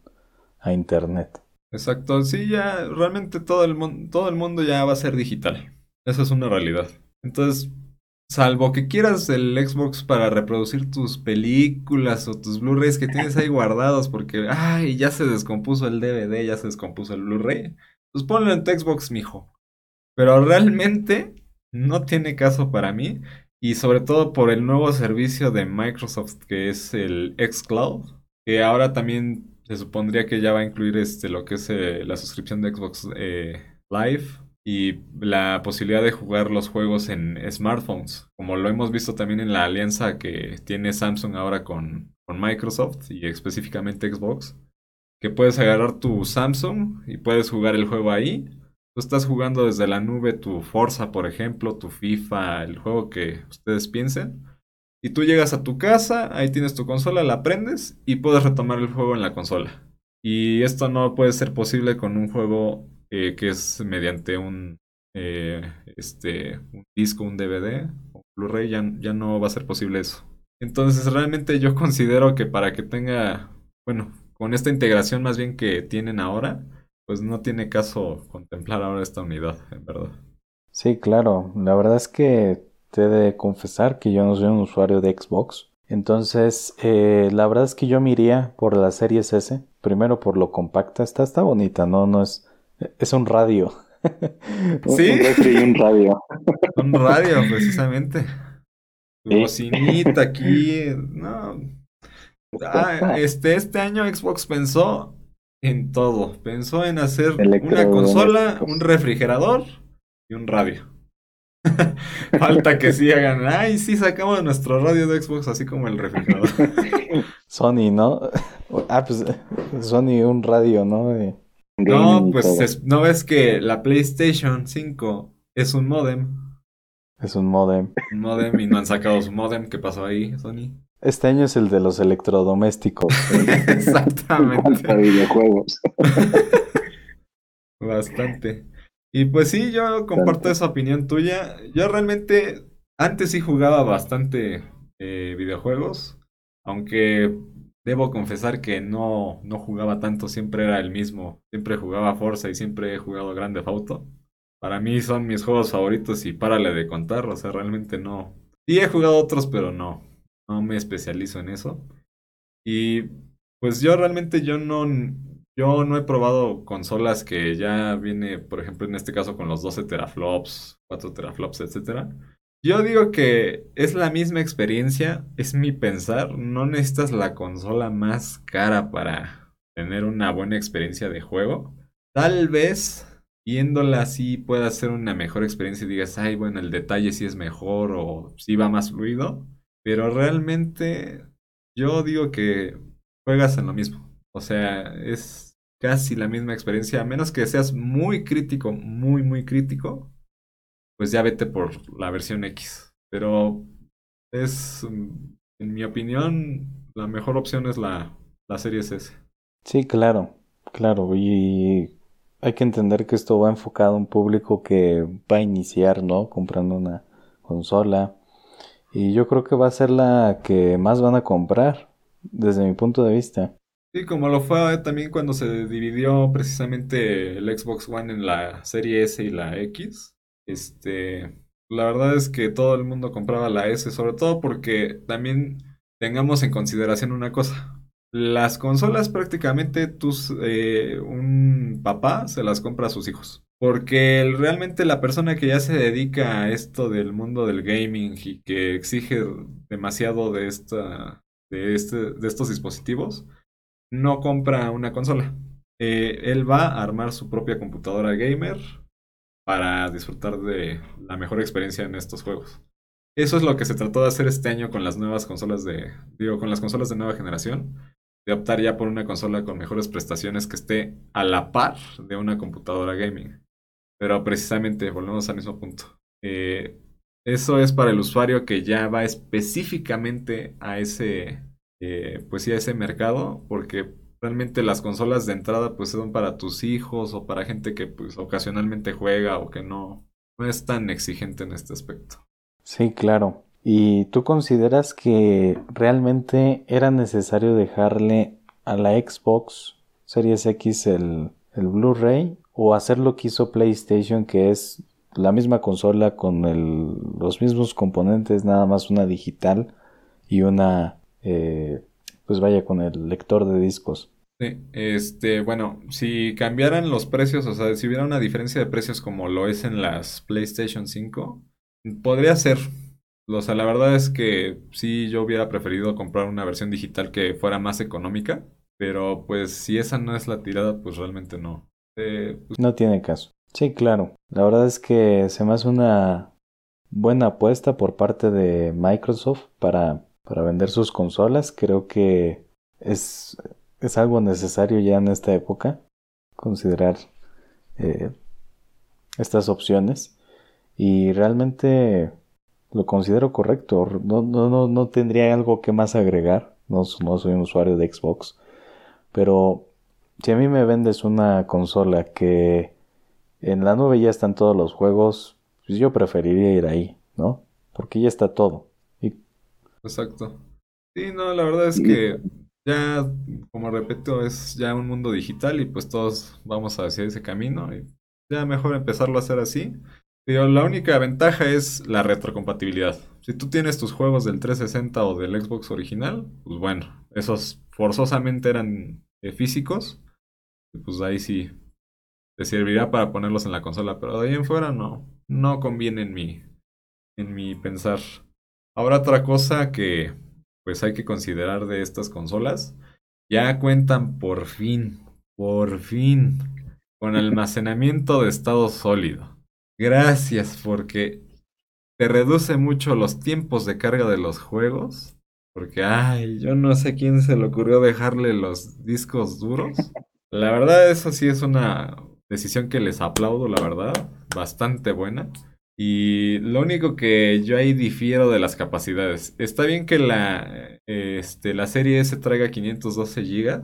a internet. Exacto, sí, ya realmente todo el, mundo, todo el mundo ya va a ser digital. Esa es una realidad. Entonces, salvo que quieras el Xbox para reproducir tus películas o tus Blu-rays que tienes ahí guardados porque, ay, ya se descompuso el DVD, ya se descompuso el Blu-ray, pues ponlo en tu Xbox, mijo. Pero realmente no tiene caso para mí y sobre todo por el nuevo servicio de Microsoft que es el xCloud, que ahora también se supondría que ya va a incluir este lo que es eh, la suscripción de Xbox eh, Live y la posibilidad de jugar los juegos en smartphones, como lo hemos visto también en la alianza que tiene Samsung ahora con, con Microsoft y específicamente Xbox, que puedes agarrar tu Samsung y puedes jugar el juego ahí. Tú estás jugando desde la nube tu Forza, por ejemplo, tu FIFA, el juego que ustedes piensen. Y tú llegas a tu casa, ahí tienes tu consola, la prendes y puedes retomar el juego en la consola. Y esto no puede ser posible con un juego eh, que es mediante un, eh, este, un disco, un DVD o Blu-ray, ya, ya no va a ser posible eso. Entonces realmente yo *laughs* considero que para que tenga, bueno, con esta integración más bien que tienen ahora, pues no tiene caso contemplar ahora esta unidad, en verdad. Sí, claro. La verdad es que te he de confesar que yo no soy un usuario de Xbox. Entonces, eh, la verdad es que yo me iría por la serie S. Primero por lo compacta. Está, está bonita, ¿no? No es, es un radio. *laughs* ¿Sí? un radio. *laughs* un radio, precisamente. bocinita aquí. No. Ah, este, este año Xbox pensó en todo. Pensó en hacer una consola, un refrigerador y un radio. *laughs* Falta que sí hagan. Ay, sí, sacamos nuestro radio de Xbox así como el refrigerador. *laughs* Sony, ¿no? *laughs* Ah, pues Sony un radio, ¿no? No, pues no ves que la PlayStation 5 es un modem. Es un modem. Un modem y no han sacado su modem. ¿Qué pasó ahí, Sony? Este año es el de los electrodomésticos. Exactamente. videojuegos. Bastante. Y pues sí, yo comparto esa opinión tuya. Yo realmente antes sí jugaba bastante eh, videojuegos, aunque Debo confesar que no, no jugaba tanto, siempre era el mismo. Siempre jugaba Forza y siempre he jugado Grande Auto. Para mí son mis juegos favoritos y párale de contar, o sea, realmente no. Sí he jugado otros, pero no. No me especializo en eso. Y pues yo realmente yo no yo no he probado consolas que ya viene, por ejemplo, en este caso con los 12 teraflops, 4 teraflops, etcétera. Yo digo que es la misma experiencia, es mi pensar, no necesitas la consola más cara para tener una buena experiencia de juego. Tal vez viéndola así pueda ser una mejor experiencia y digas, ay, bueno, el detalle sí es mejor o sí va más fluido, pero realmente yo digo que juegas en lo mismo. O sea, es casi la misma experiencia, a menos que seas muy crítico, muy, muy crítico pues ya vete por la versión X. Pero es, en mi opinión, la mejor opción es la, la serie S. Sí, claro, claro. Y hay que entender que esto va enfocado a un público que va a iniciar, ¿no? Comprando una consola. Y yo creo que va a ser la que más van a comprar, desde mi punto de vista. Sí, como lo fue también cuando se dividió precisamente el Xbox One en la serie S y la X. Este, la verdad es que todo el mundo compraba la S, sobre todo porque también tengamos en consideración una cosa. Las consolas prácticamente tus, eh, un papá se las compra a sus hijos. Porque realmente la persona que ya se dedica a esto del mundo del gaming y que exige demasiado de, esta, de, este, de estos dispositivos, no compra una consola. Eh, él va a armar su propia computadora gamer, para disfrutar de la mejor experiencia en estos juegos. Eso es lo que se trató de hacer este año con las nuevas consolas de, digo, con las consolas de nueva generación, de optar ya por una consola con mejores prestaciones que esté a la par de una computadora gaming. Pero precisamente volvemos al mismo punto. Eh, eso es para el usuario que ya va específicamente a ese, eh, pues sí, a ese mercado, porque realmente las consolas de entrada pues son para tus hijos o para gente que pues ocasionalmente juega o que no, no es tan exigente en este aspecto. Sí, claro. ¿Y tú consideras que realmente era necesario dejarle a la Xbox Series X el, el Blu-ray o hacer lo que hizo PlayStation que es la misma consola con el, los mismos componentes, nada más una digital y una, eh, pues vaya, con el lector de discos. Sí, este, bueno, si cambiaran los precios, o sea, si hubiera una diferencia de precios como lo es en las PlayStation 5, podría ser. O sea, la verdad es que sí, yo hubiera preferido comprar una versión digital que fuera más económica, pero pues si esa no es la tirada, pues realmente no. Eh, pues no tiene caso. Sí, claro. La verdad es que se me hace una buena apuesta por parte de Microsoft para, para vender sus consolas. Creo que es, es algo necesario ya en esta época considerar eh, estas opciones. Y realmente lo considero correcto. No, no, no, no tendría algo que más agregar. No, no soy un usuario de Xbox. Pero si a mí me vendes una consola que en la nube ya están todos los juegos, pues yo preferiría ir ahí, ¿no? Porque ya está todo. Exacto. Sí, no, la verdad es que ya, como repito, es ya un mundo digital y pues todos vamos hacia ese camino y ya mejor empezarlo a hacer así. Pero la única ventaja es la retrocompatibilidad. Si tú tienes tus juegos del 360 o del Xbox original, pues bueno, esos forzosamente eran eh, físicos. Y pues ahí sí te servirá para ponerlos en la consola, pero de ahí en fuera no, no conviene en mi, en mi pensar. Ahora otra cosa que pues hay que considerar de estas consolas, ya cuentan por fin, por fin, con almacenamiento de estado sólido. Gracias porque te reduce mucho los tiempos de carga de los juegos. Porque, ay, yo no sé quién se le ocurrió dejarle los discos duros. La verdad, eso sí es una Decisión que les aplaudo, la verdad. Bastante buena. Y lo único que yo ahí difiero de las capacidades. Está bien que la, este, la serie S traiga 512 GB.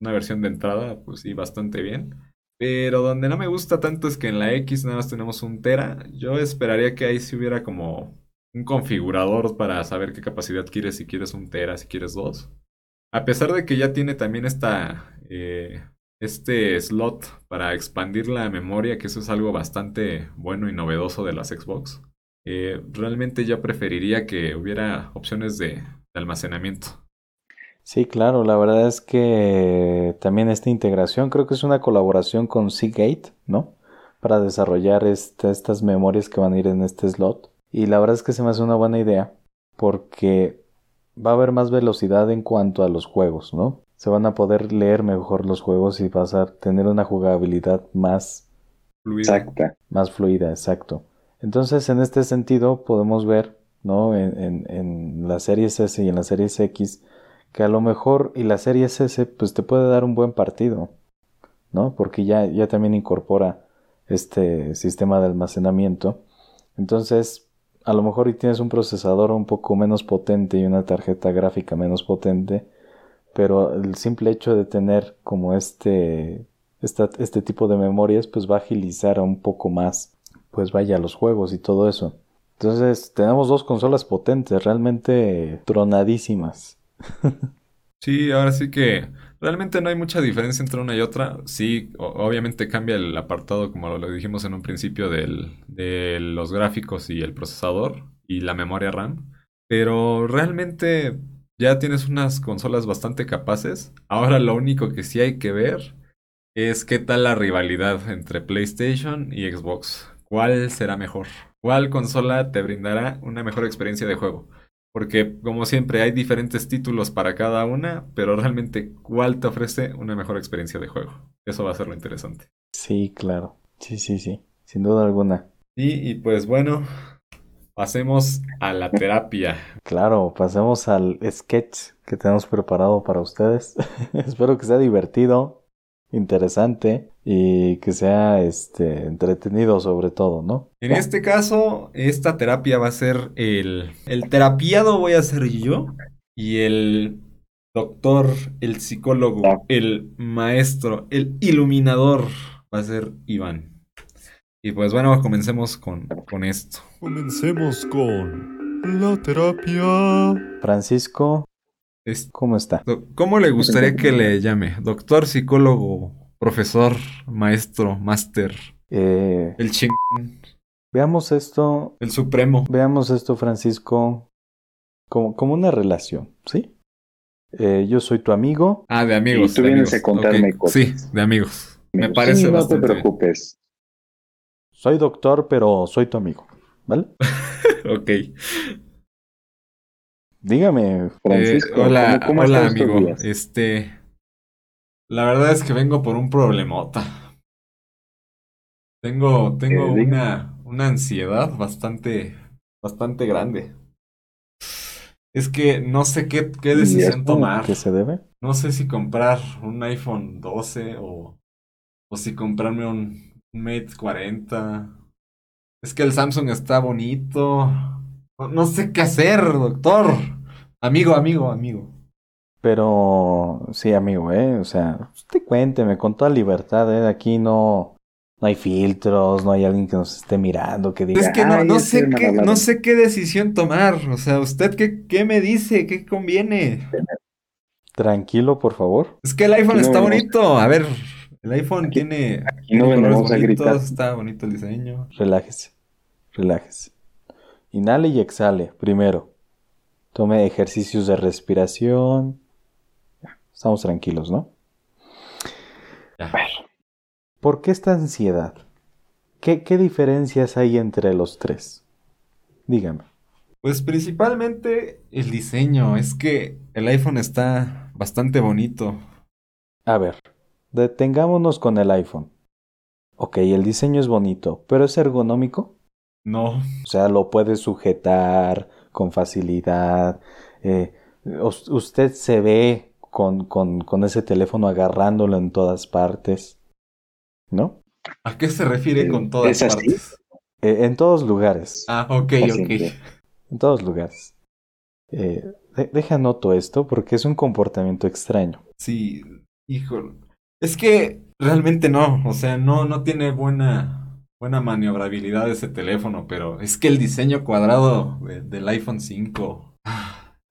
Una versión de entrada, pues sí, bastante bien. Pero donde no me gusta tanto es que en la X nada más tenemos un Tera. Yo esperaría que ahí sí hubiera como un configurador para saber qué capacidad quieres, si quieres un Tera, si quieres dos. A pesar de que ya tiene también esta eh, este slot para expandir la memoria, que eso es algo bastante bueno y novedoso de las Xbox. Eh, realmente ya preferiría que hubiera opciones de, almacenamiento. Sí, claro, la verdad es que también esta integración creo que es una colaboración con Seagate, ¿no? Para desarrollar este, estas memorias que van a ir en este slot. Y la verdad es que se me hace una buena idea porque va a haber más velocidad en cuanto a los juegos, ¿no? Se van a poder leer mejor los juegos y vas a tener una jugabilidad más fluida. Exacta. Más fluida, exacto. Entonces, en este sentido, podemos ver, ¿no? En, en, la serie S y en la serie X, que a lo mejor, y la serie S, pues te puede dar un buen partido, ¿no? Porque ya, ya también incorpora este sistema de almacenamiento. Entonces, a lo mejor y tienes un procesador un poco menos potente y una tarjeta gráfica menos potente, pero el simple hecho de tener como este, este tipo de memorias pues va a agilizar un poco más pues vaya los juegos y todo eso. Entonces tenemos dos consolas potentes, realmente tronadísimas. sí, ahora sí que realmente no hay mucha diferencia entre una y otra. Sí, obviamente cambia el apartado, como lo dijimos en un principio, del, de los gráficos y el procesador y la memoria RAM. Pero realmente ya tienes unas consolas bastante capaces. Ahora lo único que sí hay que ver es qué tal la rivalidad entre PlayStation y Xbox. ¿Cuál será mejor? ¿Cuál consola te brindará una mejor experiencia de juego? Porque como siempre hay diferentes títulos para cada una, pero realmente cuál te ofrece una mejor experiencia de juego. Eso va a ser lo interesante. Sí, claro. Sí, sí, sí. Sin duda alguna. y pues bueno, Pasemos a la terapia. Claro, pasemos al sketch que tenemos preparado para ustedes. *laughs* Espero que sea divertido, interesante y que sea este entretenido sobre todo, ¿no? En este caso, esta terapia va a ser el el terapiado voy a ser yo y el doctor, el psicólogo, el maestro, el iluminador va a ser Iván. Y pues bueno, comencemos con, con esto. Comencemos con la terapia. Francisco, ¿cómo está? ¿Cómo le gustaría que le llame? Doctor, psicólogo, profesor, maestro, máster. Eh, el ching. Veamos esto. El supremo. Veamos esto, Francisco, como, como una relación, ¿sí? Eh, yo soy tu amigo. Ah, de amigos. Y tú vienes a contarme cosas. Sí, de amigos. Me parece sí, no te preocupes. Soy doctor, pero soy tu amigo, ¿vale? *laughs* ok. Dígame, Francisco. Eh, hola, hola amigo. Este. La verdad es que vengo por un problemota. Tengo, tengo eh, una, una ansiedad bastante, bastante grande. Es que no sé qué, qué decisión tomar. ¿Qué se debe? No sé si comprar un iPhone 12 o, o si comprarme un Mate 40. Es que el Samsung está bonito. No, sé qué hacer, doctor. Amigo, amigo, amigo. Pero sí, amigo, ¿eh? O sea, usted cuénteme con toda libertad, ¿eh? Aquí no, no hay filtros, no hay alguien que nos esté mirando, que diga. Es que no, sé qué, no sé qué decisión tomar. O sea, ¿usted qué, qué me dice? ¿Qué conviene? Tranquilo, por favor. Es que el iPhone está bonito. A ver, el iPhone tiene. Aquí no venimos a gritar. Está bonito el diseño. Relájese, relájese. Inhale y exhale, primero. Tome ejercicios de respiración. Estamos tranquilos, ¿no? Ya. ¿Por qué esta ansiedad? ¿Qué, ¿Qué diferencias hay entre los tres? Dígame. Pues principalmente el diseño. Es que el iPhone está bastante bonito. A ver, detengámonos con el iPhone. Ok, el diseño es bonito, pero ¿es ergonómico? No. O sea, lo puede sujetar con facilidad. Eh, usted se ve con, con, con ese teléfono agarrándolo en todas partes. ¿no? ¿A qué se refiere con todas partes? Eh, en todos lugares. Ah, ok, ok. En todos lugares. Eh, deja noto esto porque es un comportamiento extraño. Sí, hijo. Es que realmente no, o sea, no, no tiene buena, buena maniobrabilidad ese teléfono, pero es que el diseño cuadrado del iPhone 5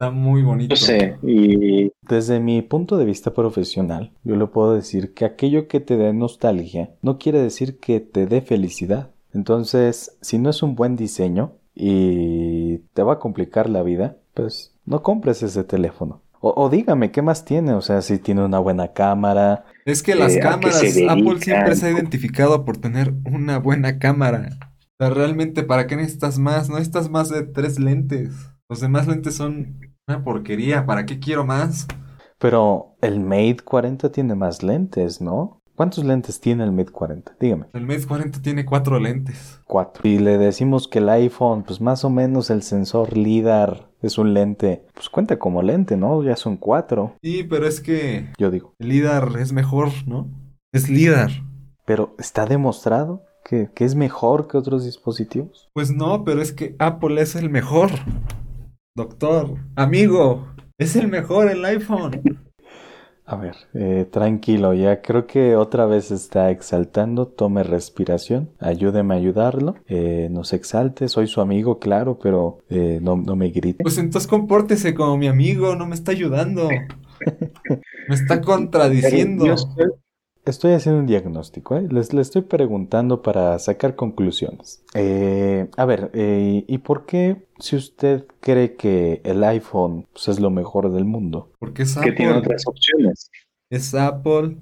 Está muy bonito. Yo sé, y... Desde mi punto de vista profesional, yo le puedo decir que aquello que te dé nostalgia no quiere decir que te dé felicidad. Entonces, si no es un buen diseño y te va a complicar la vida, pues no compres ese teléfono. O, dígame, ¿qué más tiene? O sea, si tiene una buena cámara. Es que las eh, cámaras, Apple siempre se ha identificado por tener una buena cámara. O sea, realmente, ¿para qué necesitas más? No necesitas más de tres lentes. Los demás lentes son una porquería, ¿para qué quiero más? Pero el Mate 40 tiene más lentes, ¿no? ¿Cuántos lentes tiene el Mate 40? Dígame. El Mate 40 tiene cuatro lentes. Cuatro. Y le decimos que el iPhone, pues más o menos el sensor LIDAR es un lente, pues cuenta como lente, ¿no? Ya son cuatro. Sí, pero es que... Yo digo. El LIDAR es mejor, ¿no? Es LIDAR. Pero está demostrado que, que es mejor que otros dispositivos. Pues no, pero es que Apple es el mejor. Doctor, amigo, es el mejor el iPhone. A ver, eh, tranquilo, ya creo que otra vez está exaltando. Tome respiración, ayúdeme a ayudarlo. Eh, no se exalte, soy su amigo, claro, pero eh, no, no, me grite. Pues entonces compórtese como mi amigo, no me está ayudando. *laughs* me está contradiciendo. Estoy haciendo un diagnóstico, ¿eh? les, estoy preguntando para sacar conclusiones. Eh, a ver, eh, ¿y por qué si usted cree que el iPhone pues, es lo mejor del mundo? Porque es Apple. Que tiene otras opciones. Es Apple,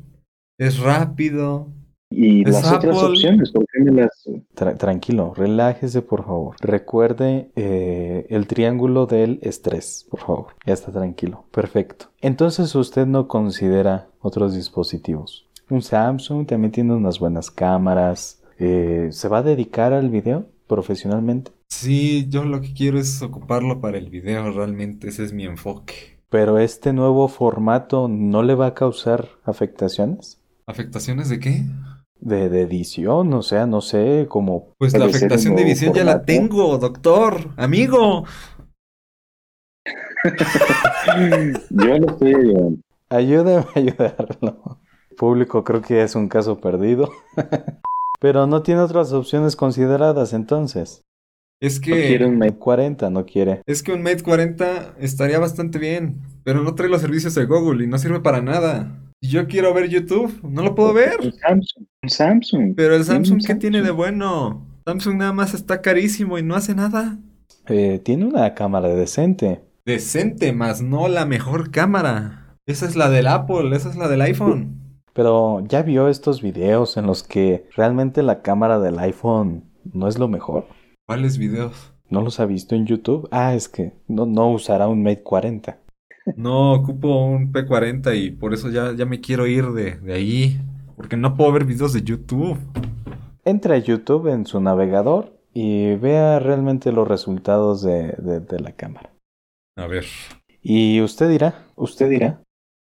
es rápido. ¿Y las otras opciones? ¿Por qué me las... tranquilo, relájese por favor. Recuerde el triángulo del estrés, por favor. Ya está tranquilo. Perfecto. Entonces usted no considera otros dispositivos. Un Samsung también tiene unas buenas cámaras. Eh, ¿Se va a dedicar al video profesionalmente? Sí, yo lo que quiero es ocuparlo para el video, realmente ese es mi enfoque. Pero este nuevo formato no le va a causar afectaciones. ¿Afectaciones de qué? De, edición, o sea, no sé, como... Pues la afectación de edición ya la tengo, doctor, amigo. *laughs* yo no estoy ayudando. Ayúdame a ayudarlo público creo que es un caso perdido. *laughs* Pero no tiene otras opciones consideradas entonces. Es que... quiere un Mate 40, no quiere. Es que un Mate 40 estaría bastante bien, pero no trae los servicios de Google y no sirve para nada. Yo quiero ver YouTube, no lo puedo ver. Un Samsung, un Samsung. Pero el Samsung, ¿qué tiene de bueno? Samsung nada más está carísimo y no hace nada. Eh, tiene una cámara decente. Decente, más no la mejor cámara. Esa es la del Apple, esa es la del iPhone. Pero ya vio estos videos en los que realmente la cámara del iPhone no es lo mejor. ¿Cuáles videos? ¿No los ha visto en YouTube? Ah, es que no, no usará un Mate 40. No, ocupo un P40 y por eso ya, ya me quiero ir de, de ahí. Porque no puedo ver videos de YouTube. Entra a YouTube en su navegador y vea realmente los resultados de, de, la cámara. A ver. Y usted dirá, usted dirá.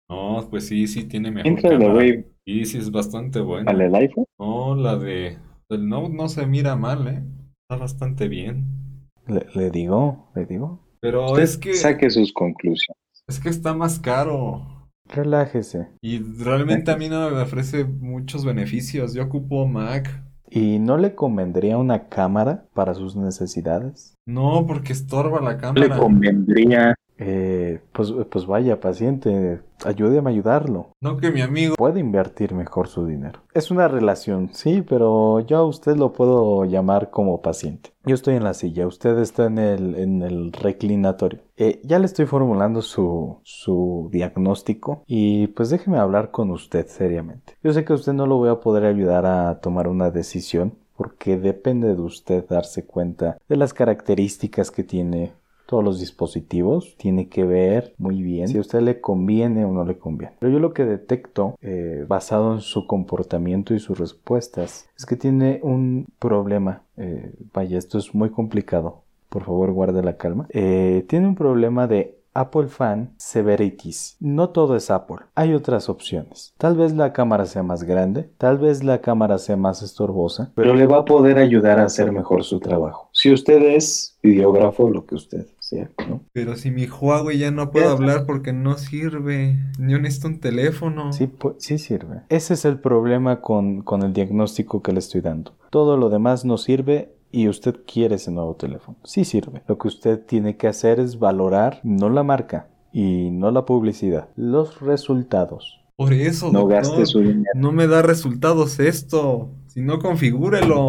No, pues sí, sí tiene mejor Entra cámara. Y sí es bastante bueno. ¿La del iPhone? No, la de... El Note no se mira mal, ¿eh? Está bastante bien. Le, digo, le digo. Pero es que... Saque sus conclusiones. Es que está más caro. Relájese. Y realmente a mí no me ofrece muchos beneficios. Yo ocupo Mac. ¿Y no le convendría una cámara para sus necesidades? No, porque estorba la cámara. Le convendría eh, pues, pues vaya, paciente, ayúdeme a ayudarlo. No que mi amigo puede invertir mejor su dinero. Es una relación, sí, pero yo a usted lo puedo llamar como paciente. Yo estoy en la silla, usted está en el, en el reclinatorio. Eh, ya le estoy formulando su, su diagnóstico y pues déjeme hablar con usted seriamente. Yo sé que usted no lo voy a poder ayudar a tomar una decisión porque depende de usted darse cuenta de las características que tiene todos los dispositivos, tiene que ver muy bien si a usted le conviene o no le conviene. Pero yo lo que detecto, eh, basado en su comportamiento y sus respuestas, es que tiene un problema. Eh, vaya, esto es muy complicado. Por favor, guarde la calma. Eh, tiene un problema de Apple Fan Severities. No todo es Apple, hay otras opciones. Tal vez la cámara sea más grande, tal vez la cámara sea más estorbosa, pero le va a poder ayudar a hacer mejor su trabajo. Si usted es videógrafo, lo que usted sea, ¿no? Pero si mi Huawei ya no puedo hablar porque no sirve, yo necesito un teléfono. Sí, sí sirve. Ese es el problema con, con el diagnóstico que le estoy dando. Todo lo demás no sirve y usted quiere ese nuevo teléfono. Sí sirve. Lo que usted tiene que hacer es valorar no la marca y no la publicidad, los resultados. Por eso, no gaste su dinero. No me da resultados esto. Si no, configúrelo.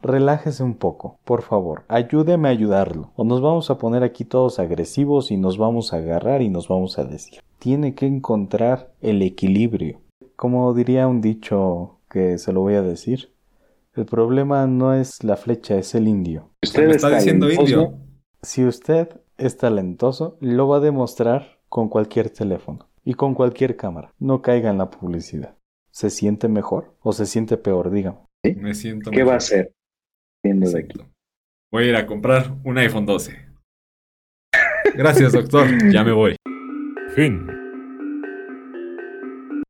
Relájese un poco, por favor, ayúdeme a ayudarlo, o nos vamos a poner aquí todos agresivos y nos vamos a agarrar y nos vamos a decir. Tiene que encontrar el equilibrio. Como diría un dicho que se lo voy a decir, el problema no es la flecha, es el indio. ¿Usted está diciendo indio? Si usted es talentoso, lo va a demostrar con cualquier teléfono y con cualquier cámara. No caiga en la publicidad. ¿Se siente mejor o se siente peor? Dígame. Me siento ¿Qué va a hacer? De aquí. Voy a ir a comprar un iPhone 12. Gracias, doctor. *laughs* ya me voy. Fin.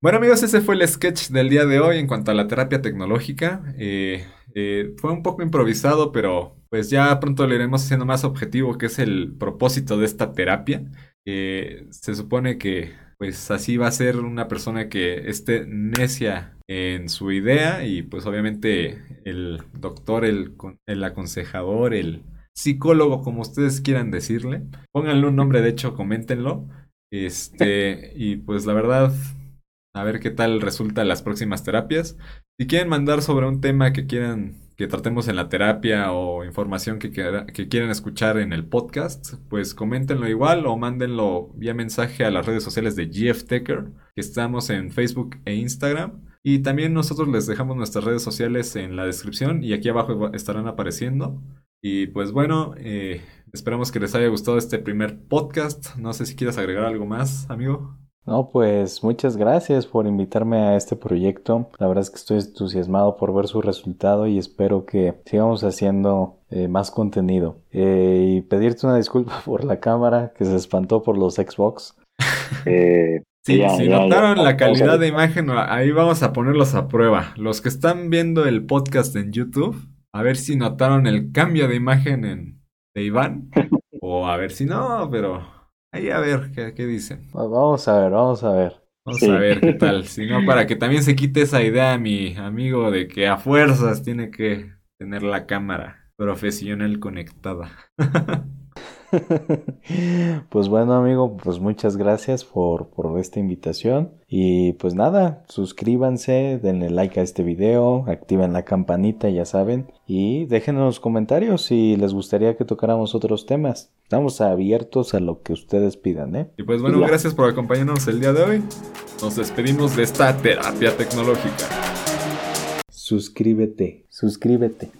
Bueno amigos, ese fue el sketch del día de hoy en cuanto a la terapia tecnológica. Eh, eh, fue un poco improvisado, pero pues ya pronto lo iremos haciendo más objetivo, que es el propósito de esta terapia. Eh, se supone que pues así va a ser una persona que esté necia en su idea y pues obviamente el doctor, el, el aconsejador, el psicólogo, como ustedes quieran decirle. Pónganle un nombre, de hecho, coméntenlo. Este, y pues la verdad, a ver qué tal resulta las próximas terapias. Si quieren mandar sobre un tema que quieran que tratemos en la terapia o información que, que quieran escuchar en el podcast, pues coméntenlo igual o mándenlo vía mensaje a las redes sociales de GF que estamos en Facebook e Instagram. Y también nosotros les dejamos nuestras redes sociales en la descripción y aquí abajo estarán apareciendo. Y pues bueno, eh, esperamos que les haya gustado este primer podcast. No sé si quieres agregar algo más, amigo. No, pues muchas gracias por invitarme a este proyecto. La verdad es que estoy entusiasmado por ver su resultado y espero que sigamos haciendo eh, más contenido. Eh, y pedirte una disculpa *laughs* por la cámara que se espantó por los Xbox. Eh, sí, si notaron la calidad de imagen, ahí vamos a ponerlos a prueba. Los que están viendo el podcast en YouTube, a ver si notaron el cambio de imagen en, de Iván. *laughs* o a ver si no, pero Ahí a ver qué, dicen. Vamos a ver, vamos a ver. Vamos a ver qué tal. *laughs* Si no, para que también se quite esa idea, mi amigo, de que a fuerzas tiene que tener la cámara. profesional conectada. *laughs* *laughs* pues bueno, amigo, pues muchas gracias por, por esta invitación. Y pues nada, suscríbanse, denle like a este video, activen la campanita, ya saben. Y déjenos los comentarios si les gustaría que tocáramos otros temas. Estamos abiertos a lo que ustedes pidan, ¿eh? Y pues bueno, gracias por acompañarnos el día de hoy. Nos despedimos de esta terapia tecnológica. Suscríbete, suscríbete.